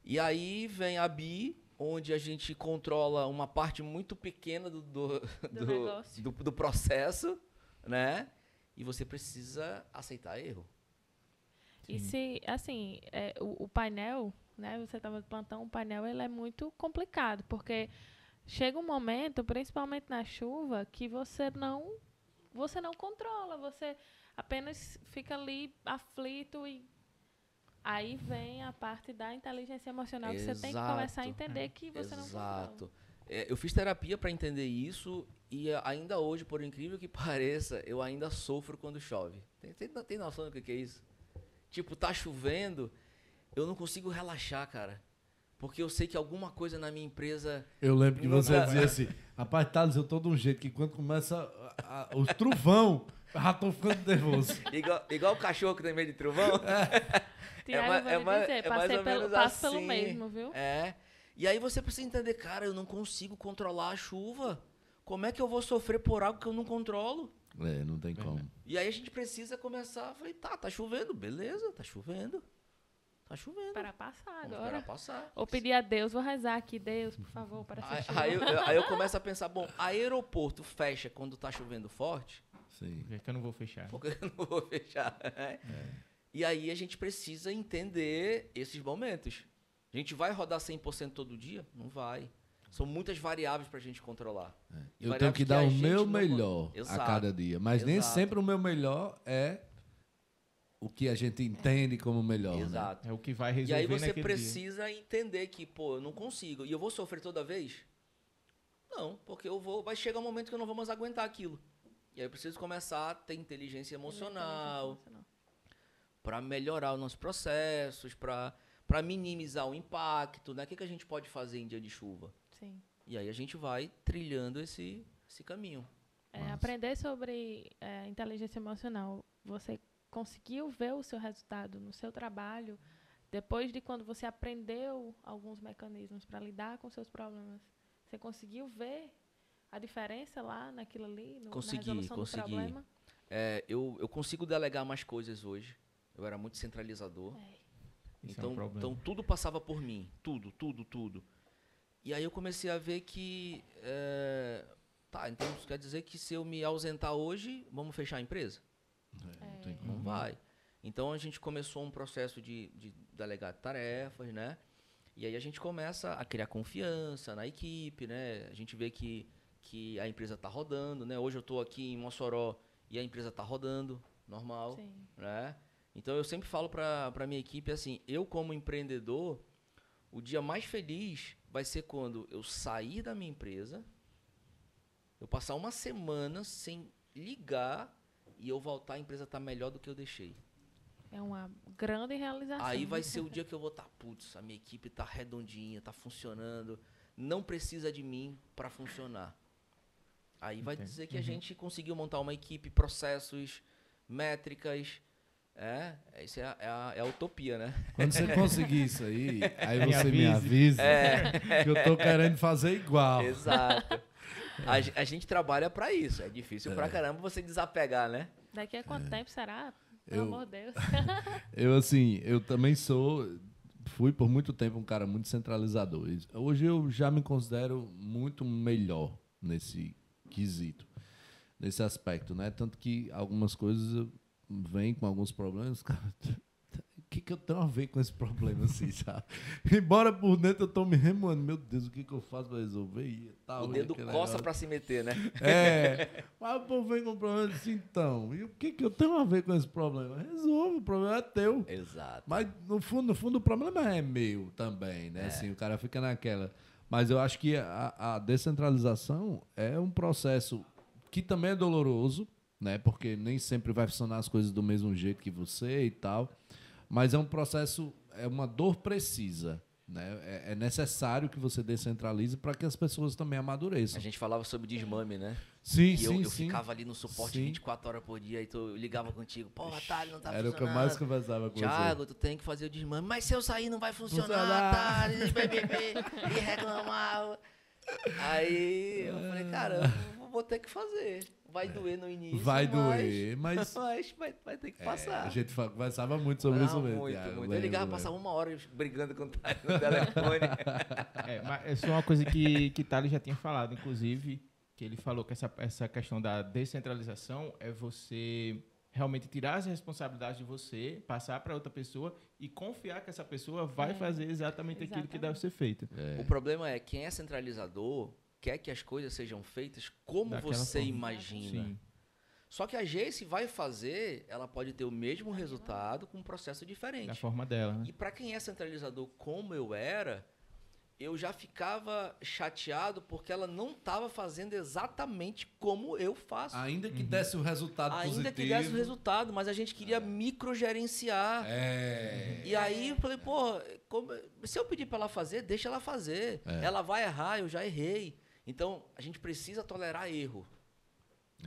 E aí vem a BI, onde a gente controla uma parte muito pequena do, do, do, do, do processo, né? E você precisa aceitar erro.
E se, assim, é, o, o, painel, né? Você estava plantando um painel, ele é muito complicado, porque chega um momento, principalmente na chuva, que você não, você não controla, você apenas fica ali aflito e Aí vem a parte da inteligência emocional Exato. que você tem que começar a entender que você
Exato.
não
Exato. É, eu fiz terapia para entender isso e ainda hoje, por incrível que *laughs* pareça, eu ainda sofro quando chove. Tem, tem, tem noção do que é isso? Tipo, tá chovendo, eu não consigo relaxar, cara. Porque eu sei que alguma coisa na minha empresa.
Eu lembro que você dizia assim: rapaz, Thales, eu tô de um jeito que quando começa a, a, o trovão, *laughs* já tô ficando nervoso. *laughs*
igual, igual o cachorro que tem medo de trovão. É.
Tiago, é, é, mais, dizer, é passei pelo, passo assim. pelo mesmo, viu?
É. E aí você precisa entender, cara, eu não consigo controlar a chuva. Como é que eu vou sofrer por algo que eu não controlo?
É, não tem como.
E aí a gente precisa começar. Falei, tá, tá chovendo, beleza, tá chovendo. Tá chovendo.
Para passar
Vamos
agora.
Para passar.
Ou pedir a Deus, vou rezar aqui, Deus, por favor, para
aí, aí, eu, aí eu começo a pensar, bom, aeroporto fecha quando tá chovendo forte?
Sim. Por que eu não vou fechar?
Por que eu não vou fechar? *laughs* É. E aí a gente precisa entender esses momentos. A gente vai rodar 100% todo dia? Não vai. São muitas variáveis para a gente controlar.
É. Eu tenho que, que dar o meu melhor a cada dia. Mas Exato. nem sempre o meu melhor é o que a gente entende como melhor. Né?
Exato.
Né? É o que vai resolver
E aí você precisa dia. entender que, pô, eu não consigo. E eu vou sofrer toda vez? Não, porque eu vou. Vai chegar um momento que eu não vou mais aguentar aquilo. E aí eu preciso começar a ter inteligência emocional. Para melhorar os nossos processos, para minimizar o impacto, né? O que, que a gente pode fazer em dia de chuva?
Sim.
E aí a gente vai trilhando esse, esse caminho.
É, aprender sobre é, inteligência emocional. Você conseguiu ver o seu resultado no seu trabalho depois de quando você aprendeu alguns mecanismos para lidar com seus problemas? Você conseguiu ver a diferença lá naquilo ali, no, consegui, na resolução consegui. do problema?
É, eu, eu consigo delegar mais coisas hoje. Eu era muito centralizador. É. Então, é um então tudo passava por mim. Tudo, tudo, tudo. E aí eu comecei a ver que. É, tá, então isso quer dizer que se eu me ausentar hoje, vamos fechar a empresa? É, não, não vai. Então a gente começou um processo de, de delegar tarefas, né? E aí a gente começa a criar confiança na equipe, né? A gente vê que, que a empresa está rodando, né? Hoje eu estou aqui em Mossoró e a empresa está rodando, normal, Sim. né? Então eu sempre falo para a minha equipe assim, eu como empreendedor, o dia mais feliz vai ser quando eu sair da minha empresa, eu passar uma semana sem ligar e eu voltar a empresa tá melhor do que eu deixei.
É uma grande realização.
Aí vai ser o dia que eu vou estar, tá, putz, a minha equipe tá redondinha, tá funcionando, não precisa de mim para funcionar. Aí vai Entendi. dizer que uhum. a gente conseguiu montar uma equipe, processos, métricas, é, isso é a, é, a, é a, utopia, né?
Quando você conseguir isso aí, *laughs* aí você me avisa é. que eu tô querendo fazer igual.
Exato. *laughs* A, a gente trabalha para isso. É difícil é. pra caramba você desapegar, né?
Daqui a quanto é. tempo será? Pelo eu, amor de Deus. *laughs*
eu, assim, eu também sou. Fui por muito tempo um cara muito centralizador. Hoje eu já me considero muito melhor nesse quesito. nesse aspecto, né? Tanto que algumas coisas vêm com alguns problemas, cara. O *laughs* que, que eu tenho a ver com esse problema, assim, *laughs* sabe? Embora por dentro eu tô me remoendo, meu Deus, o que, que eu faço pra resolver? E tal,
o dedo coça pra se meter, né?
É. *laughs* Mas o povo vem com um problema assim, então. E o que, que eu tenho a ver com esse problema? Resolve, o problema é teu.
Exato.
Mas no fundo, no fundo, o problema é meu também, né? É. Assim, o cara fica naquela. Mas eu acho que a, a descentralização é um processo que também é doloroso, né? Porque nem sempre vai funcionar as coisas do mesmo jeito que você e tal. Mas é um processo, é uma dor precisa. Né? É, é necessário que você descentralize para que as pessoas também amadureçam.
A gente falava sobre desmame, né?
Sim,
e
sim,
eu, eu
sim.
ficava ali no suporte sim. 24 horas por dia e tu, ligava contigo. Pô, Atalho, não tá
Era
funcionando. Era
o que eu mais conversava com
Thiago, você. tu tem que fazer o desmame. Mas se eu sair não vai funcionar, Atalho, vai beber e reclamar. Aí eu falei, cara, eu vou ter que fazer. Vai é. doer no início.
Vai doer, mas. *laughs*
Mas vai, vai ter que passar.
É, a gente conversava muito sobre
não,
isso mesmo.
Muito, muito. Lembro, eu ligava, passava uma hora brigando com o Thales no telefone. *laughs*
é, mas é uma coisa que, que Thales já tinha falado, inclusive, que ele falou que essa, essa questão da descentralização é você realmente tirar as responsabilidades de você, passar para outra pessoa e confiar que essa pessoa vai é. fazer exatamente, exatamente, aquilo que deve ser feito.
É. O problema é quem é centralizador quer que as coisas sejam feitas como Daquela você forma. imagina. Sim. Só que a Jace vai fazer, ela pode ter o mesmo resultado com um processo diferente.
Da forma dela. Né?
E para quem é centralizador como eu era, eu já ficava chateado porque ela não estava fazendo exatamente como eu faço.
Ainda que uhum. desse o resultado
Ainda
positivo.
que desse o resultado, mas a gente queria é. microgerenciar.
É.
E aí eu falei, pô, como, se eu pedir para ela fazer, deixa ela fazer. É. Ela vai errar, eu já errei. Então, a gente precisa tolerar erro.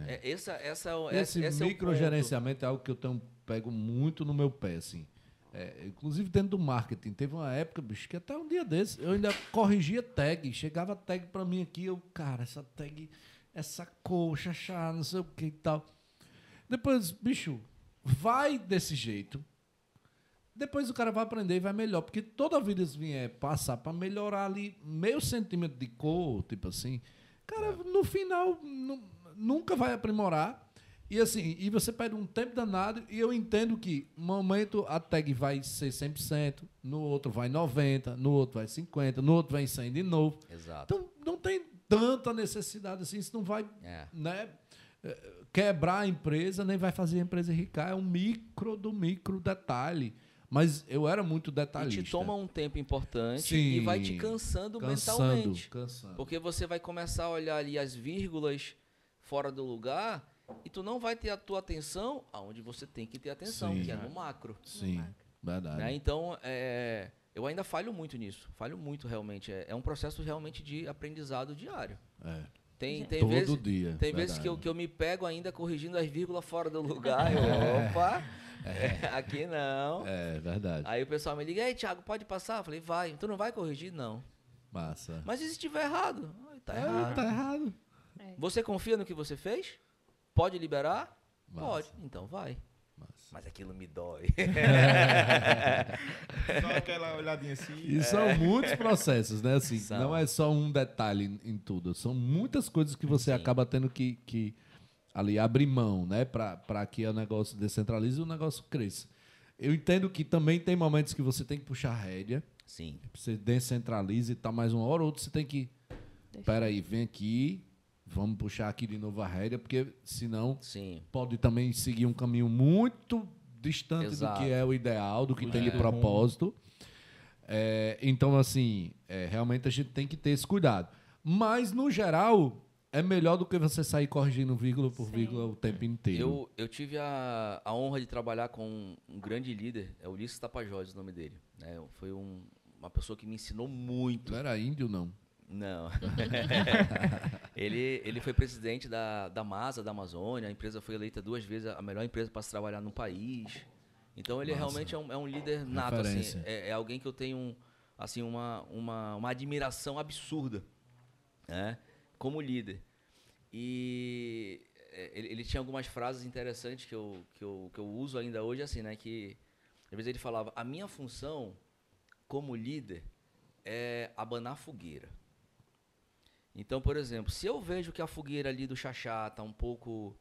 É. É, essa, essa,
esse
esse
microgerenciamento é, é, algo que eu tenho pego muito no meu pé, assim. É, inclusive dentro do marketing. Teve uma época, bicho, que até um dia desse eu ainda corrigia tag. Chegava tag para mim aqui, eu, cara, essa tag, essa coxa, chá, não sei o que e tal. Depois, bicho, vai desse jeito. Depois o cara vai aprender e vai melhor. Porque toda vida se vier passar para melhorar ali meio centímetro de cor, tipo assim, cara, é. no final nunca vai aprimorar. E assim, e você perde um tempo danado, e eu entendo que no momento a tag vai ser 100%, no outro vai 90%, no outro vai 50%, no outro vai 100% de novo.
Exato.
Então não tem tanta necessidade assim, isso não vai é. né, eh, quebrar a empresa, nem vai fazer a empresa ricar, é um micro do micro detalhe. Mas eu era muito detalhista.
E te toma um tempo importante Sim, e vai te cansando, cansando mentalmente.
Cansando.
Porque você vai começar a olhar ali as vírgulas fora do lugar e tu não vai ter a tua atenção aonde você tem que ter atenção, Sim. que é no macro.
Sim,
macro.
verdade.
Né? Então, é, eu ainda falho muito nisso. Falho muito, realmente. É, é um processo realmente de aprendizado diário.
É.
Tem, tem
Todo
vezes,
dia.
Tem vezes que eu, que eu me pego ainda corrigindo as vírgulas fora do *laughs* lugar. Eu, opa! É. *laughs* Aqui não.
É, verdade.
Aí o pessoal me liga, ei, Thiago, pode passar? Eu falei, vai. Tu não vai corrigir? Não.
Massa.
Mas e se estiver errado?
Tá é, errado. Tá errado.
É. Você confia no que você fez? Pode liberar? Massa. Pode. Então vai. Massa. Mas aquilo me dói.
só aquela olhadinha assim.
E é. são muitos processos, né? Assim, não é só um detalhe em tudo. São muitas coisas que você Sim. acaba tendo que, que ali abrir mão, né, para que o negócio descentralize e o negócio cresça. Eu entendo que também tem momentos que você tem que puxar a rédea.
Sim.
Você descentraliza e tá mais uma hora, ou outra você tem que. Espera aí, vem aqui, vamos puxar aqui de novo a rédea, porque senão
Sim.
pode também seguir um caminho muito distante Exato. do que é o ideal, do que é. tem de propósito. É, então, assim, é, realmente a gente tem que ter esse cuidado. Mas, no geral, é melhor do que você sair corrigindo vírgula por Sim. vírgula o tempo inteiro.
Eu, eu tive a, a honra de trabalhar com um, grande líder, é Ulisses Tapajós o nome dele. Né? Foi um, uma pessoa que me ensinou muito.
Não era índio, não?
Não. *laughs* ele, ele foi presidente da, da MASA, da Amazônia. A empresa foi eleita duas vezes a melhor empresa para se trabalhar no país. Então ele Nossa. realmente é um, é um líder nato. Assim, é, é, alguém que eu tenho assim, uma, uma, uma admiração absurda. Né? como líder. E é, ele, ele, tinha algumas frases interessantes que eu, que, eu, que eu uso ainda hoje, assim, né? Que às vezes ele falava: a minha função como líder é abanar fogueira. Então, por exemplo, se eu vejo que a fogueira ali do Xaxá tá um pouco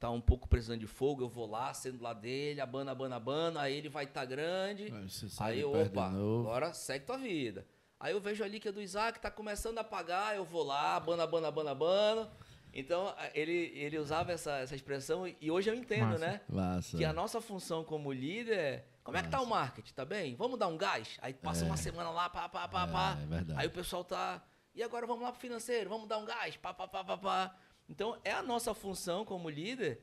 tá um pouco precisando de fogo, eu vou lá, sendo lá dele, abana, abana, abana, aí ele vai estar tá grande. Aí eu, opa, agora segue tua vida. Aí eu vejo ali que a do Isaac tá começando a apagar, eu vou lá, abana, abana, abana, abana. Então, ele, ele usava essa, essa expressão e hoje eu entendo, Massa. né?
Massa.
Que a nossa função como líder é como é que tá o marketing? Tá bem? Vamos dar um gás? Aí passa é. uma semana lá, pá, pá, pá, é, pá. É verdade. Aí o pessoal tá. E agora vamos lá pro financeiro, vamos dar um gás, pá, pá, pá, pá, pá. Então é a nossa função como líder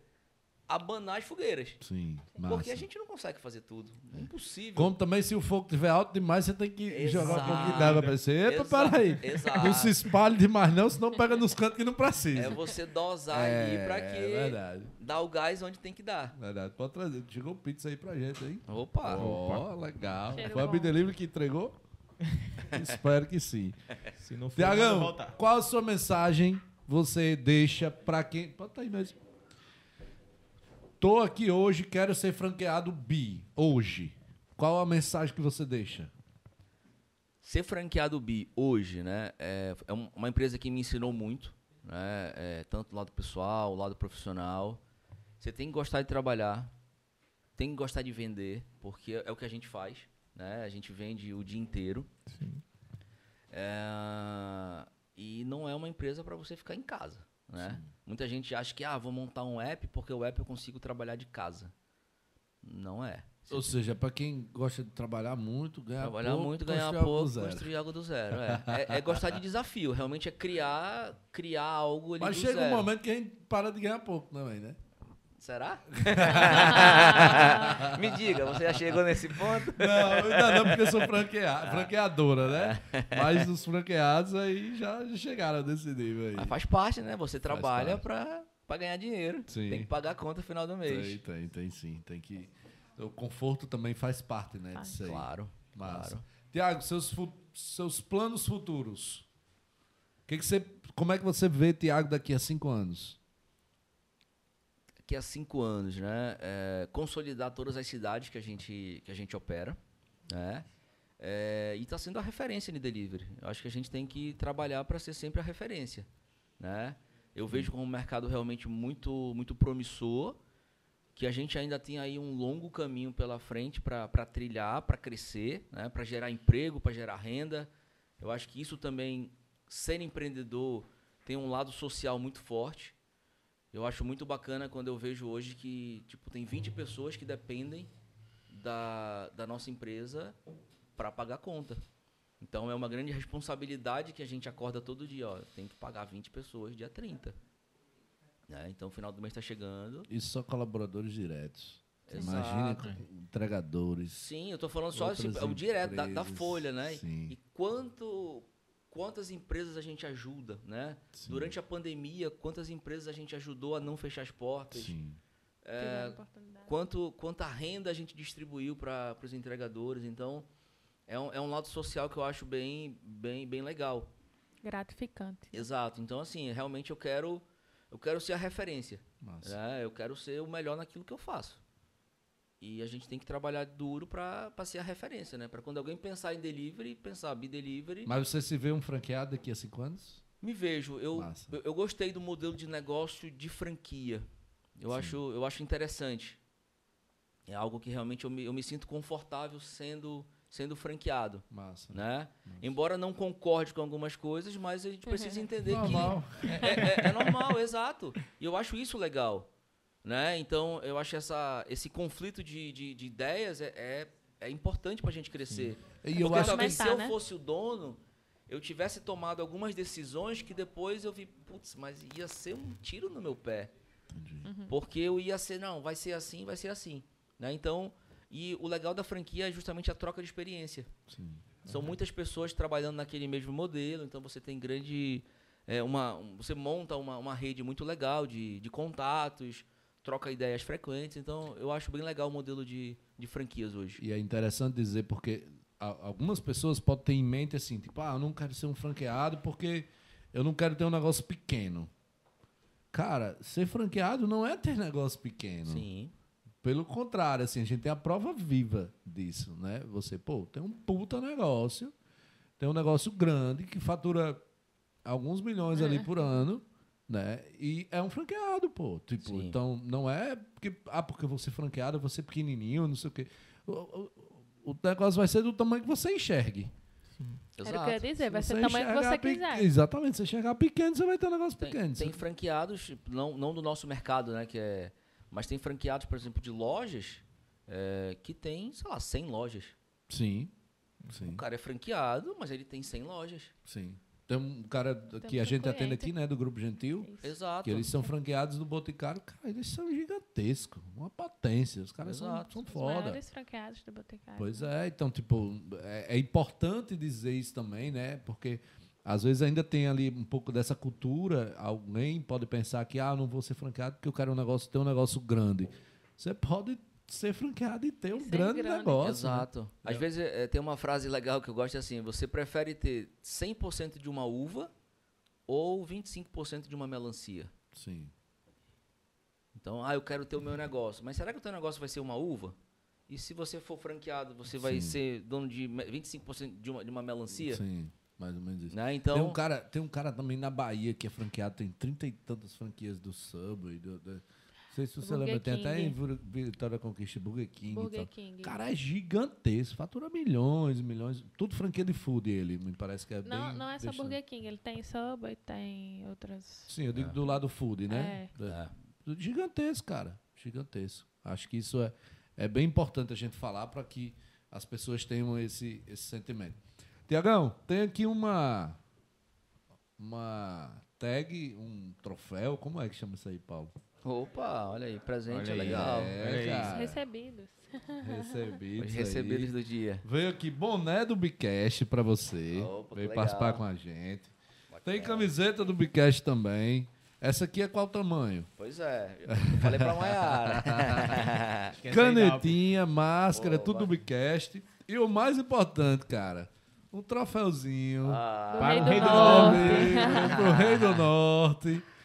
abanar as fogueiras.
Sim.
Massa. Porque a gente não consegue fazer tudo. É impossível.
Como também, se o fogo estiver alto demais, você tem que Exato. jogar um pouquinho d'água pra você. Epa, peraí. Exato. Não se espalhe demais, não, senão pega nos cantos que não precisa.
É você dosar é, ali pra que é verdade. dar o gás onde tem que dar.
Verdade. Pode trazer. Chegou pizza aí pra gente, hein?
Opa.
Ó, oh, legal. Cheiro Foi a Bidelivery que entregou? *laughs* Espero que sim. Se não for, Tiagão, qual a sua mensagem você deixa pra quem. Pode estar tá aí mesmo Tô aqui hoje, quero ser franqueado bi, hoje. Qual a mensagem que você deixa?
Ser franqueado bi hoje, né, é, é uma empresa que me ensinou muito, né, é, tanto do lado pessoal, do lado profissional. Você tem que gostar de trabalhar, tem que gostar de vender, porque é o que a gente faz, né? A gente vende o dia inteiro. Sim. É, e não é uma empresa para você ficar em casa. Né? Muita gente acha que ah, vou montar um app porque o app eu consigo trabalhar de casa. Não é.
Você Ou seja, para quem gosta de trabalhar muito, ganhar
trabalhar
pouco,
muito, ganhar pouco, construir algo do zero. É. *laughs* é. é, gostar de desafio. Realmente é criar, criar algo ali
Mas chega zero. um momento que a gente para de ganhar pouco também, né?
Será? *laughs* Me diga, você já chegou nesse ponto?
Não, ainda não, porque eu sou franqueado, franqueadora, né? *laughs* Mas os franqueados aí já, chegaram nesse nível aí. Mas
faz parte, né? Você trabalha para ganhar dinheiro. Sim. Tem que pagar a conta no final do mês.
Tem, tem, tem sim. Tem que... O conforto também faz parte, né? Disso aí.
Claro, claro.
Tiago, seus, seus planos futuros. Que que você, como é que você vê Tiago daqui a cinco anos?
Que há cinco anos, né? É, consolidar todas as cidades que a gente, que a gente opera, né? É, e está sendo a referência no delivery. Eu acho que a gente tem que trabalhar para ser sempre a referência, né? Eu vejo como um mercado realmente muito, muito promissor, que a gente ainda tem aí um longo caminho pela frente para trilhar, para crescer, né? para gerar emprego, para gerar renda. Eu acho que isso também, ser empreendedor, tem um lado social muito forte. Eu acho muito bacana quando eu vejo hoje que tipo tem 20 pessoas que dependem da, da nossa empresa para pagar conta. Então é uma grande responsabilidade que a gente acorda todo dia, ó, tem que pagar 20 pessoas dia 30. Né? Então o final do mês está chegando.
Isso só colaboradores diretos. Imagina entregadores.
Sim, eu estou falando só assim, o direto da, da, folha, né? Sim. E quanto quantas empresas a gente ajuda, né? Sim. Durante a pandemia, quantas empresas a gente ajudou a não fechar as portas? Sim. É, quanto, quanta renda a gente distribuiu para os entregadores. Então, é um, é um lado social que eu acho bem, bem, bem legal.
Gratificante.
Exato. Então, assim, realmente eu quero, eu quero ser a referência. Né? Eu quero ser o melhor naquilo que eu faço. E a gente tem que trabalhar duro para ser a referência, né? Para quando alguém pensar em delivery, pensar B-Delivery.
Mas você se vê um franqueado daqui a cinco anos?
Me vejo. Eu, eu, eu, gostei do modelo de negócio de franquia. Eu, acho, eu acho interessante. É algo que realmente eu me, eu me sinto confortável sendo sendo franqueado.
Massa.
Né? Massa. Embora não concorde com algumas coisas, mas a gente precisa *laughs* entender normal. que *laughs* é, é, é normal, exato. E eu acho isso legal. Né? Então, eu acho essa, esse conflito de, de, de ideias é, é, é importante para a gente crescer. E Porque eu acho talvez que se eu né? fosse o dono, eu tivesse tomado algumas decisões que depois eu vi, putz, mas ia ser um tiro no meu pé. Uhum. Porque eu ia ser, não, vai ser assim, vai ser assim. Né? Então, e o legal da franquia é justamente a troca de experiência. Sim. São uhum. muitas pessoas trabalhando naquele mesmo modelo, então você tem grande. É, uma, você monta uma, uma rede muito legal de, de contatos, troca ideias frequentes. Então, eu acho bem legal o modelo de, de franquias hoje.
E é interessante dizer porque algumas pessoas podem ter em mente assim, tipo, ah, eu não quero ser um franqueado porque eu não quero ter um negócio pequeno. Cara, ser franqueado não é ter negócio pequeno.
Sim.
Pelo contrário, assim, a gente tem a prova viva disso, né? Você, pô, tem um puta negócio, tem um negócio grande que fatura alguns milhões ali por ano, né? E é um franqueado, pô. Tipo, Sim. então não é porque, ah, porque você franqueado, você pequenininho, não sei o quê. O, o, o negócio vai ser do tamanho que você enxergue.
Exato. Era o que eu ia dizer, vai ser o tamanho que você quiser.
Exatamente, se você chegar pequeno, você vai ter um negócio
tem,
pequeno.
Tem franqueados, não, não do nosso mercado, né? Que é, mas tem franqueados, por exemplo, de lojas é, que tem, sei lá, 100 lojas.
Sim, sim.
O cara é franqueado, mas ele tem 100 lojas.
Sim. Tem um cara que a gente cliente. atende aqui, né, do Grupo Gentil.
Isso. Exato.
Que eles são franqueados do Boticário. Cara, eles são gigantescos. Uma potência. Os caras são, são Os foda.
maiores franqueados do Boticário.
Pois é. Então, tipo, é, é, importante dizer isso também, né? Porque às vezes ainda tem ali um pouco dessa cultura. Alguém pode pensar que, ah, não vou ser franqueado porque eu quero um negócio, ter um negócio grande. Você pode ser franqueado e ter um grande, grande, negócio.
Né? Exato. Né? Às é. vezes é, tem uma frase legal que eu gosto assim: você prefere ter 100% de uma uva ou 25% de uma melancia?
Sim.
Então, ah, eu quero ter o meu negócio. Mas será que o teu negócio vai ser uma uva? E se você for franqueado, você Sim. vai ser dono de 25% de uma, de uma melancia?
Sim, mais ou menos isso.
Né? Então,
tem, um cara, tem um cara também na Bahia que é franqueado, tem trinta e tantas franquias do Subway, do, do sei se você lembra, tem até em Vitória Conquista Burger King.
Burger King.
Cara, é gigantesco, fatura milhões, milhões, tudo franquia de food ele, me parece que é
não,
bem...
Não é só Burger King, ele tem Subway, tem outras...
Sim, eu digo é. do lado food, né? É. é. Gigantesco, cara, gigantesco. Acho que isso é, é bem importante a gente falar para que as pessoas tenham esse, esse sentimento. Tiagão, tem aqui uma uma tag, um troféu, como é que chama isso aí, Paulo?
Opa, olha aí, presente, olha legal.
É, Recebidos.
Recebidos.
Os recebidos do dia.
Veio aqui boné do Bicast pra você. Opa, Veio participar com a gente. Bacana. Tem camiseta do Bicast também. Essa aqui é qual tamanho?
Pois é, eu falei pra Maiara. *laughs*
Canetinha, máscara, tudo do Bicast. E o mais importante, cara, um troféuzinho.
Ah, para o Rei do Norte.
Pro Rei do Norte. *laughs*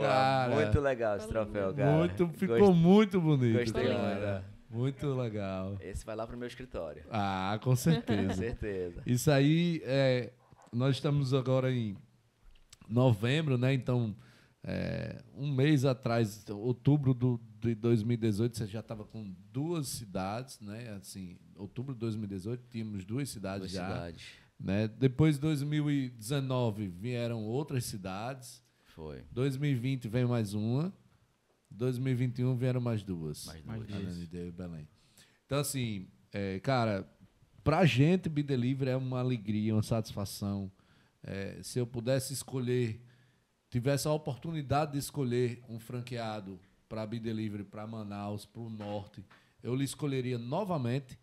Cara, muito legal esse troféu, cara.
Muito, ficou Gost... muito bonito.
Gostei cara.
Muito legal.
Esse vai lá pro meu escritório.
Ah, com certeza. *laughs*
com certeza.
Isso aí, é, nós estamos agora em novembro, né? Então, é, um mês atrás, outubro do, de 2018, você já estava com duas cidades, né? Assim, outubro de 2018, tínhamos duas cidades duas já. Cidades. Né? Depois de 2019 vieram outras cidades.
Foi.
2020 veio mais uma. 2021 vieram mais duas.
Mais duas.
Ananindeua e Belém. Então, assim, é, cara, pra gente, Be Delivery é uma alegria, uma satisfação. É, se eu pudesse escolher, tivesse a oportunidade de escolher um franqueado para Be Delivery, para Manaus, para o Norte, eu lhe escolheria novamente,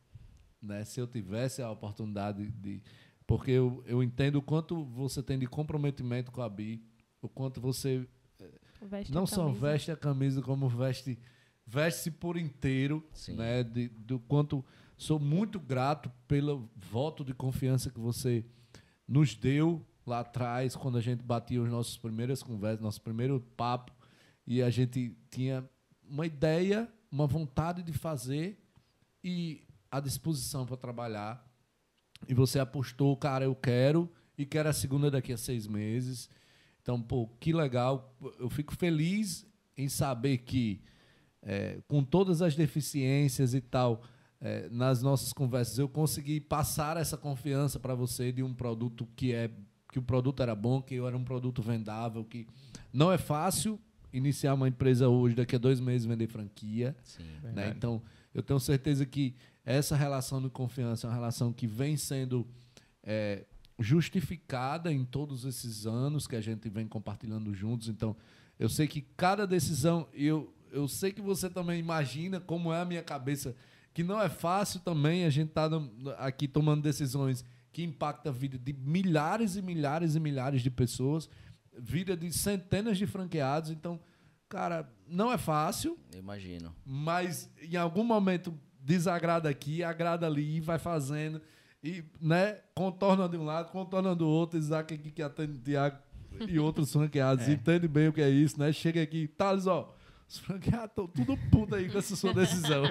né, se eu tivesse a oportunidade de. Porque eu, eu entendo o quanto você tem de comprometimento com a Bi o quanto você veste não só veste a camisa, como veste veste por inteiro, Sim. né? De, do quanto sou muito grato pelo voto de confiança que você nos deu lá atrás, quando a gente batia as nossas primeiras conversas, nosso primeiro papo, e a gente tinha uma ideia, uma vontade de fazer e a disposição para trabalhar. E você apostou, cara, eu quero, e quero a segunda daqui a seis meses. Então, pô, que legal. Eu fico feliz em saber que, é, com todas as deficiências e tal, é, nas nossas conversas, eu consegui passar essa confiança para você de um produto que é que o produto era bom, que era um produto vendável, que não é fácil iniciar uma empresa hoje, daqui a dois meses vender franquia.
Sim,
né? Então, eu tenho certeza que essa relação de confiança é uma relação que vem sendo é, justificada em todos esses anos que a gente vem compartilhando juntos. Então, eu sei que cada decisão, eu, eu sei que você também imagina como é a minha cabeça, que não é fácil também a gente estar tá aqui tomando decisões que impactam a vida de milhares e milhares e milhares de pessoas, vida de centenas de franqueados. Então, cara, não é fácil.
Imagino.
Mas em algum momento desagrada aqui, agrada ali, vai fazendo e, né, contorna de um lado, contorna do outro, Isaac aqui que atende Tiago e outros franqueados, *laughs* é. entende bem o que é isso, né? Chega aqui, Thales, ó, Os franqueados estão tudo puto aí com essa sua decisão.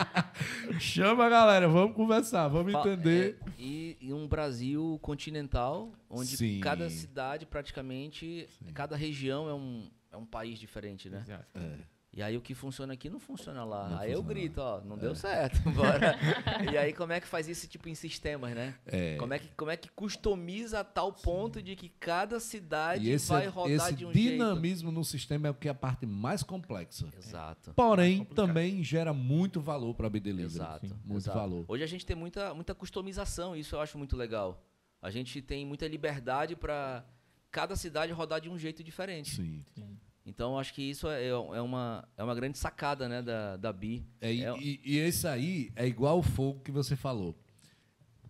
*laughs* Chama a galera, vamos conversar, vamos entender.
É, e, e, um Brasil continental, onde Sim. cada cidade, praticamente, Sim. cada região é um, é um país diferente, né? Exato. É. E aí o que funciona aqui não funciona lá. Não aí funciona. eu grito, ó, não é. deu certo, *laughs* bora. *laughs* e aí como é que faz isso tipo em sistemas, né? É. Como é que como é que customiza a tal ponto Sim. de que cada cidade esse, vai rodar de um
jeito? Esse dinamismo no sistema é o que é a parte mais complexa.
Exato.
Porém, também gera muito valor para a Delivery.
Exato.
Muito
Exato.
valor.
Hoje a gente tem muita muita customização, isso eu acho muito legal. A gente tem muita liberdade para cada cidade rodar de um jeito diferente.
Sim. Sim.
Então, acho que isso é, é, uma, é uma grande sacada né, da, da BI.
É, é... E, e esse aí é igual o fogo que você falou.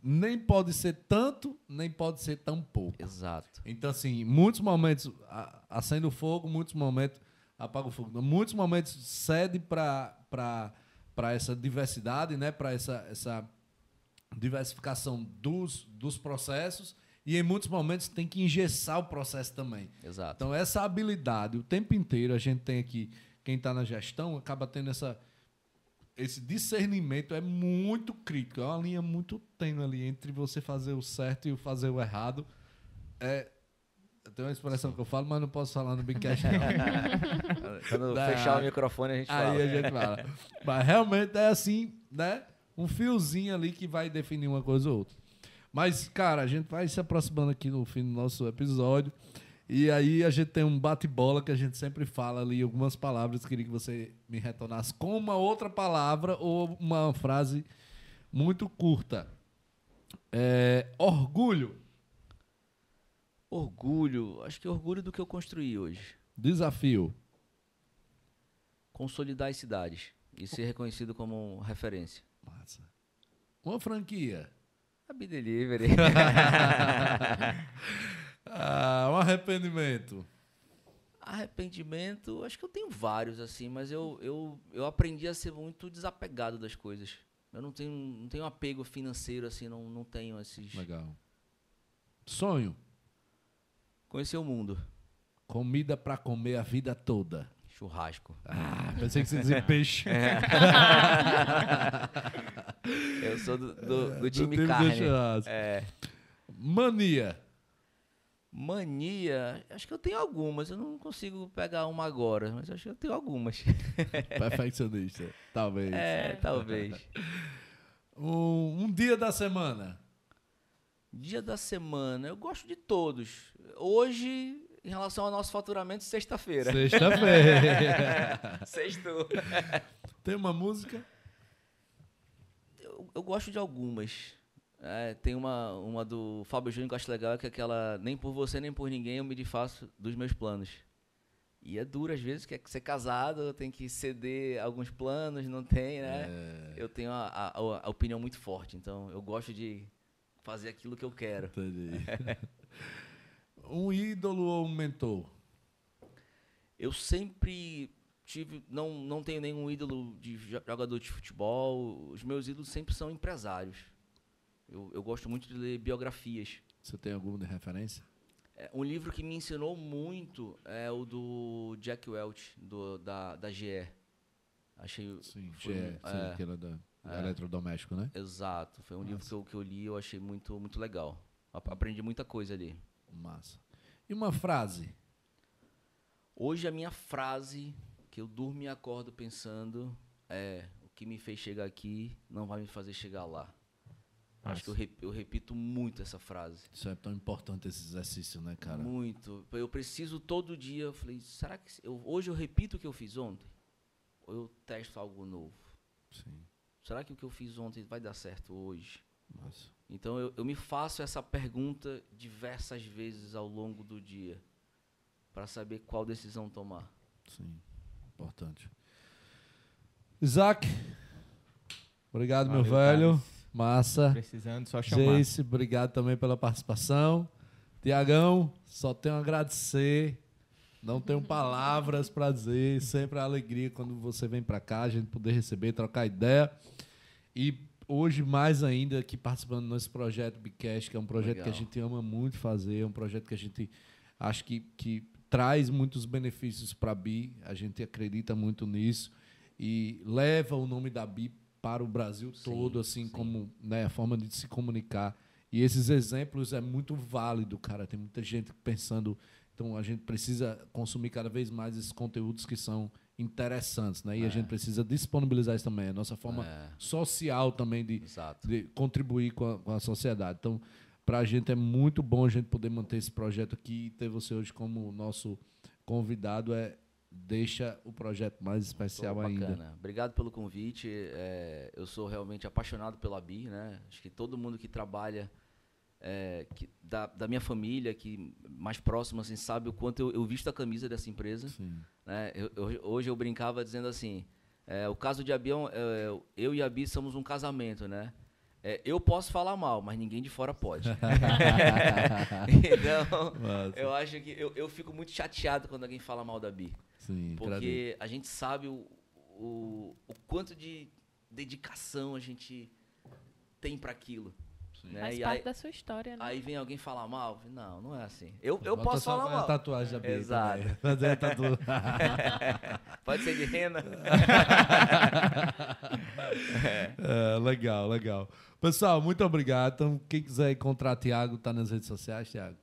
Nem pode ser tanto, nem pode ser tão pouco.
Exato.
Então, assim, muitos momentos acende o fogo, muitos momentos apaga o fogo. Muitos momentos cede para essa diversidade, né? para essa, essa diversificação dos, dos processos e em muitos momentos tem que engessar o processo também.
Exato.
Então, essa habilidade, o tempo inteiro, a gente tem aqui, quem está na gestão, acaba tendo essa, esse discernimento, é muito crítico. É uma linha muito tênue ali entre você fazer o certo e o fazer o errado. É, tem uma expressão que eu falo, mas não posso falar no Bincast,
não. *laughs* Quando fechar o microfone, a gente
aí
fala.
Aí a gente fala. Mas realmente é assim, né? Um fiozinho ali que vai definir uma coisa ou outra. Mas, cara, a gente vai se aproximando aqui no fim do nosso episódio. E aí a gente tem um bate-bola que a gente sempre fala ali, algumas palavras. Queria que você me retornasse com uma outra palavra ou uma frase muito curta. É, orgulho.
Orgulho. Acho que orgulho do que eu construí hoje.
Desafio.
Consolidar as cidades e ser reconhecido como referência.
Massa. Uma franquia.
A Delivery. *laughs*
ah, um arrependimento.
Arrependimento, acho que eu tenho vários, assim, mas eu, eu, eu aprendi a ser muito desapegado das coisas. Eu não tenho, não tenho apego financeiro, assim, não, não tenho esses.
Legal. Sonho.
Conhecer o mundo.
Comida para comer a vida toda.
Churrasco.
Ah, pensei que você dizia peixe. *laughs* *laughs* É. *laughs*
Eu sou do, do, do time do carne. É.
Mania.
Mania, acho que eu tenho algumas. Eu não consigo pegar uma agora, mas acho que eu tenho algumas. *laughs*
Perfeccionista, talvez.
É, talvez. *laughs*
Um, um dia da semana.
Dia da semana, eu gosto de todos. Hoje em relação ao nosso faturamento, sexta-feira.
Sexta-feira.
Sextou.
Tem uma música?
Eu, gosto de algumas. É, tem uma, uma do Fábio Júnior que eu acho legal, que é aquela Nem por você, nem por ninguém eu me desfaço dos meus planos. E é duro às vezes, que é ser casado, tem que ceder alguns planos, não tem, né? É... Eu tenho a, a, a, opinião muito forte, então eu gosto de fazer aquilo que eu quero.
Entendi. *laughs* um ídolo ou um mentor?
Eu sempre tive, não, não tenho nenhum ídolo de jogador de futebol. Os meus ídolos sempre são empresários. Eu, eu gosto muito de ler biografias.
Você tem alguma de referência?
É, um livro que me ensinou muito é o do Jack Welch, do, da, da GE. Achei.
Sim, GE, um, sim, é, aquela da, é, eletrodoméstico, né?
Exato. Foi um Nossa. livro que eu, que eu li e eu achei muito, muito legal. Aprendi muita coisa ali.
Massa. E uma frase?
Hoje a minha frase que eu durmo e acordo pensando é o que me fez chegar aqui não vai me fazer chegar lá. Nossa. Acho que eu, rep, eu, repito muito essa frase.
Isso é tão importante esse exercício, né, cara?
Muito. Eu preciso todo dia. Eu falei, será que eu, hoje eu repito o que eu fiz ontem? Ou eu testo algo novo?
Sim.
Será que o que eu fiz ontem vai dar certo hoje?
Nossa.
Então eu, eu me faço essa pergunta diversas vezes ao longo do dia para saber qual decisão tomar.
Sim, importante. Isaac, obrigado, Valeu, meu velho. Cara. Massa.
Precisando, só chamar.
Jace, obrigado também pela participação. Tiagão, só tenho a agradecer. Não tenho palavras para dizer. Sempre a alegria quando você vem para cá, a gente poder receber, trocar ideia. E hoje mais ainda aqui participando desse projeto Bicast, que é um projeto Legal. que a gente ama muito fazer, é um projeto que a gente acho que, que traz muitos benefícios para a BI, a gente acredita muito nisso e leva o nome da BI para o Brasil sim, todo, assim sim. como né, a forma de se comunicar. E esses exemplos é muito válido, cara. Tem muita gente pensando. Então a gente precisa consumir cada vez mais esses conteúdos que são interessantes, né? E é. a gente precisa disponibilizar isso também. A nossa forma é. social também de, de contribuir com a, com a, sociedade. Então, para a gente é muito bom a gente poder manter esse projeto aqui e ter você hoje como nosso convidado é deixa o projeto mais especial ainda.
Obrigado pelo convite. É, eu sou realmente apaixonado pela BI, né? Acho que todo mundo que trabalha é, que, da, da, minha família, que mais próximo, assim, sabe o quanto eu, eu visto a camisa dessa empresa. Né? Eu, eu, hoje eu brincava dizendo assim, é, o caso de Abião, é, eu e a Bi somos um casamento, né? É, eu posso falar mal, mas ninguém de fora pode. *laughs* *laughs* então, Nossa. eu acho que eu, eu fico muito chateado quando alguém fala mal da Bi. Sim, porque a gente sabe o, o, o quanto de dedicação a gente tem para aquilo.
Né? Faz e parte aí, da sua história, né?
Aí vem alguém falar mal. Não, não é assim. Eu, eu posso falar mal.
tatuagem da Bia
Exato.
Fazer tatu... *laughs*
Pode ser de rena.
é. legal, legal. Pessoal, muito obrigado. Então, quem quiser encontrar Thiago, tá nas redes sociais, Thiago?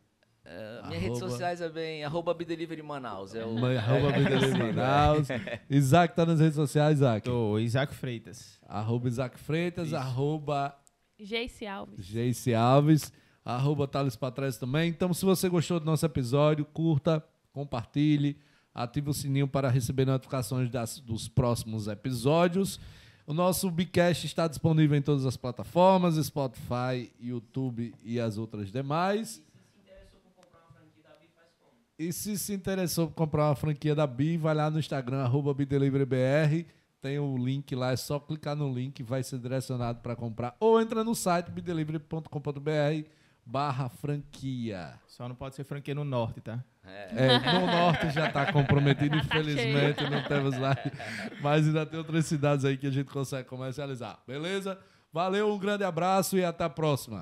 Uh, minhas redes sociais é bem arroba Bidelivery Manaus. É o...
arroba Bidelivery *laughs* Manaus. *laughs* Isaac tá nas redes sociais, Isaac?
Tô, Isaac Freitas.
Arroba Isaac Freitas, Isso. arroba
Geice Alves.
Geice Alves, arroba Thales Patrese também. Então, se você gostou do nosso episódio, curta, compartilhe, ative o sininho para receber notificações das, dos próximos episódios. O nosso Bicast está disponível em todas as plataformas, Spotify, YouTube e as outras demais. E se se interessou por comprar uma franquia da Bi, vai lá no Instagram, arroba BideliveryBR tem o link lá, é só clicar no link, vai ser direcionado para comprar. Ou entra no site bidelivery.com.br barra franquia.
Só não pode ser franquia no norte, tá?
É, é no norte já está comprometido, infelizmente não temos lá. Mas ainda tem outras cidades aí que a gente consegue comercializar. Beleza? Valeu, um grande abraço e até a próxima.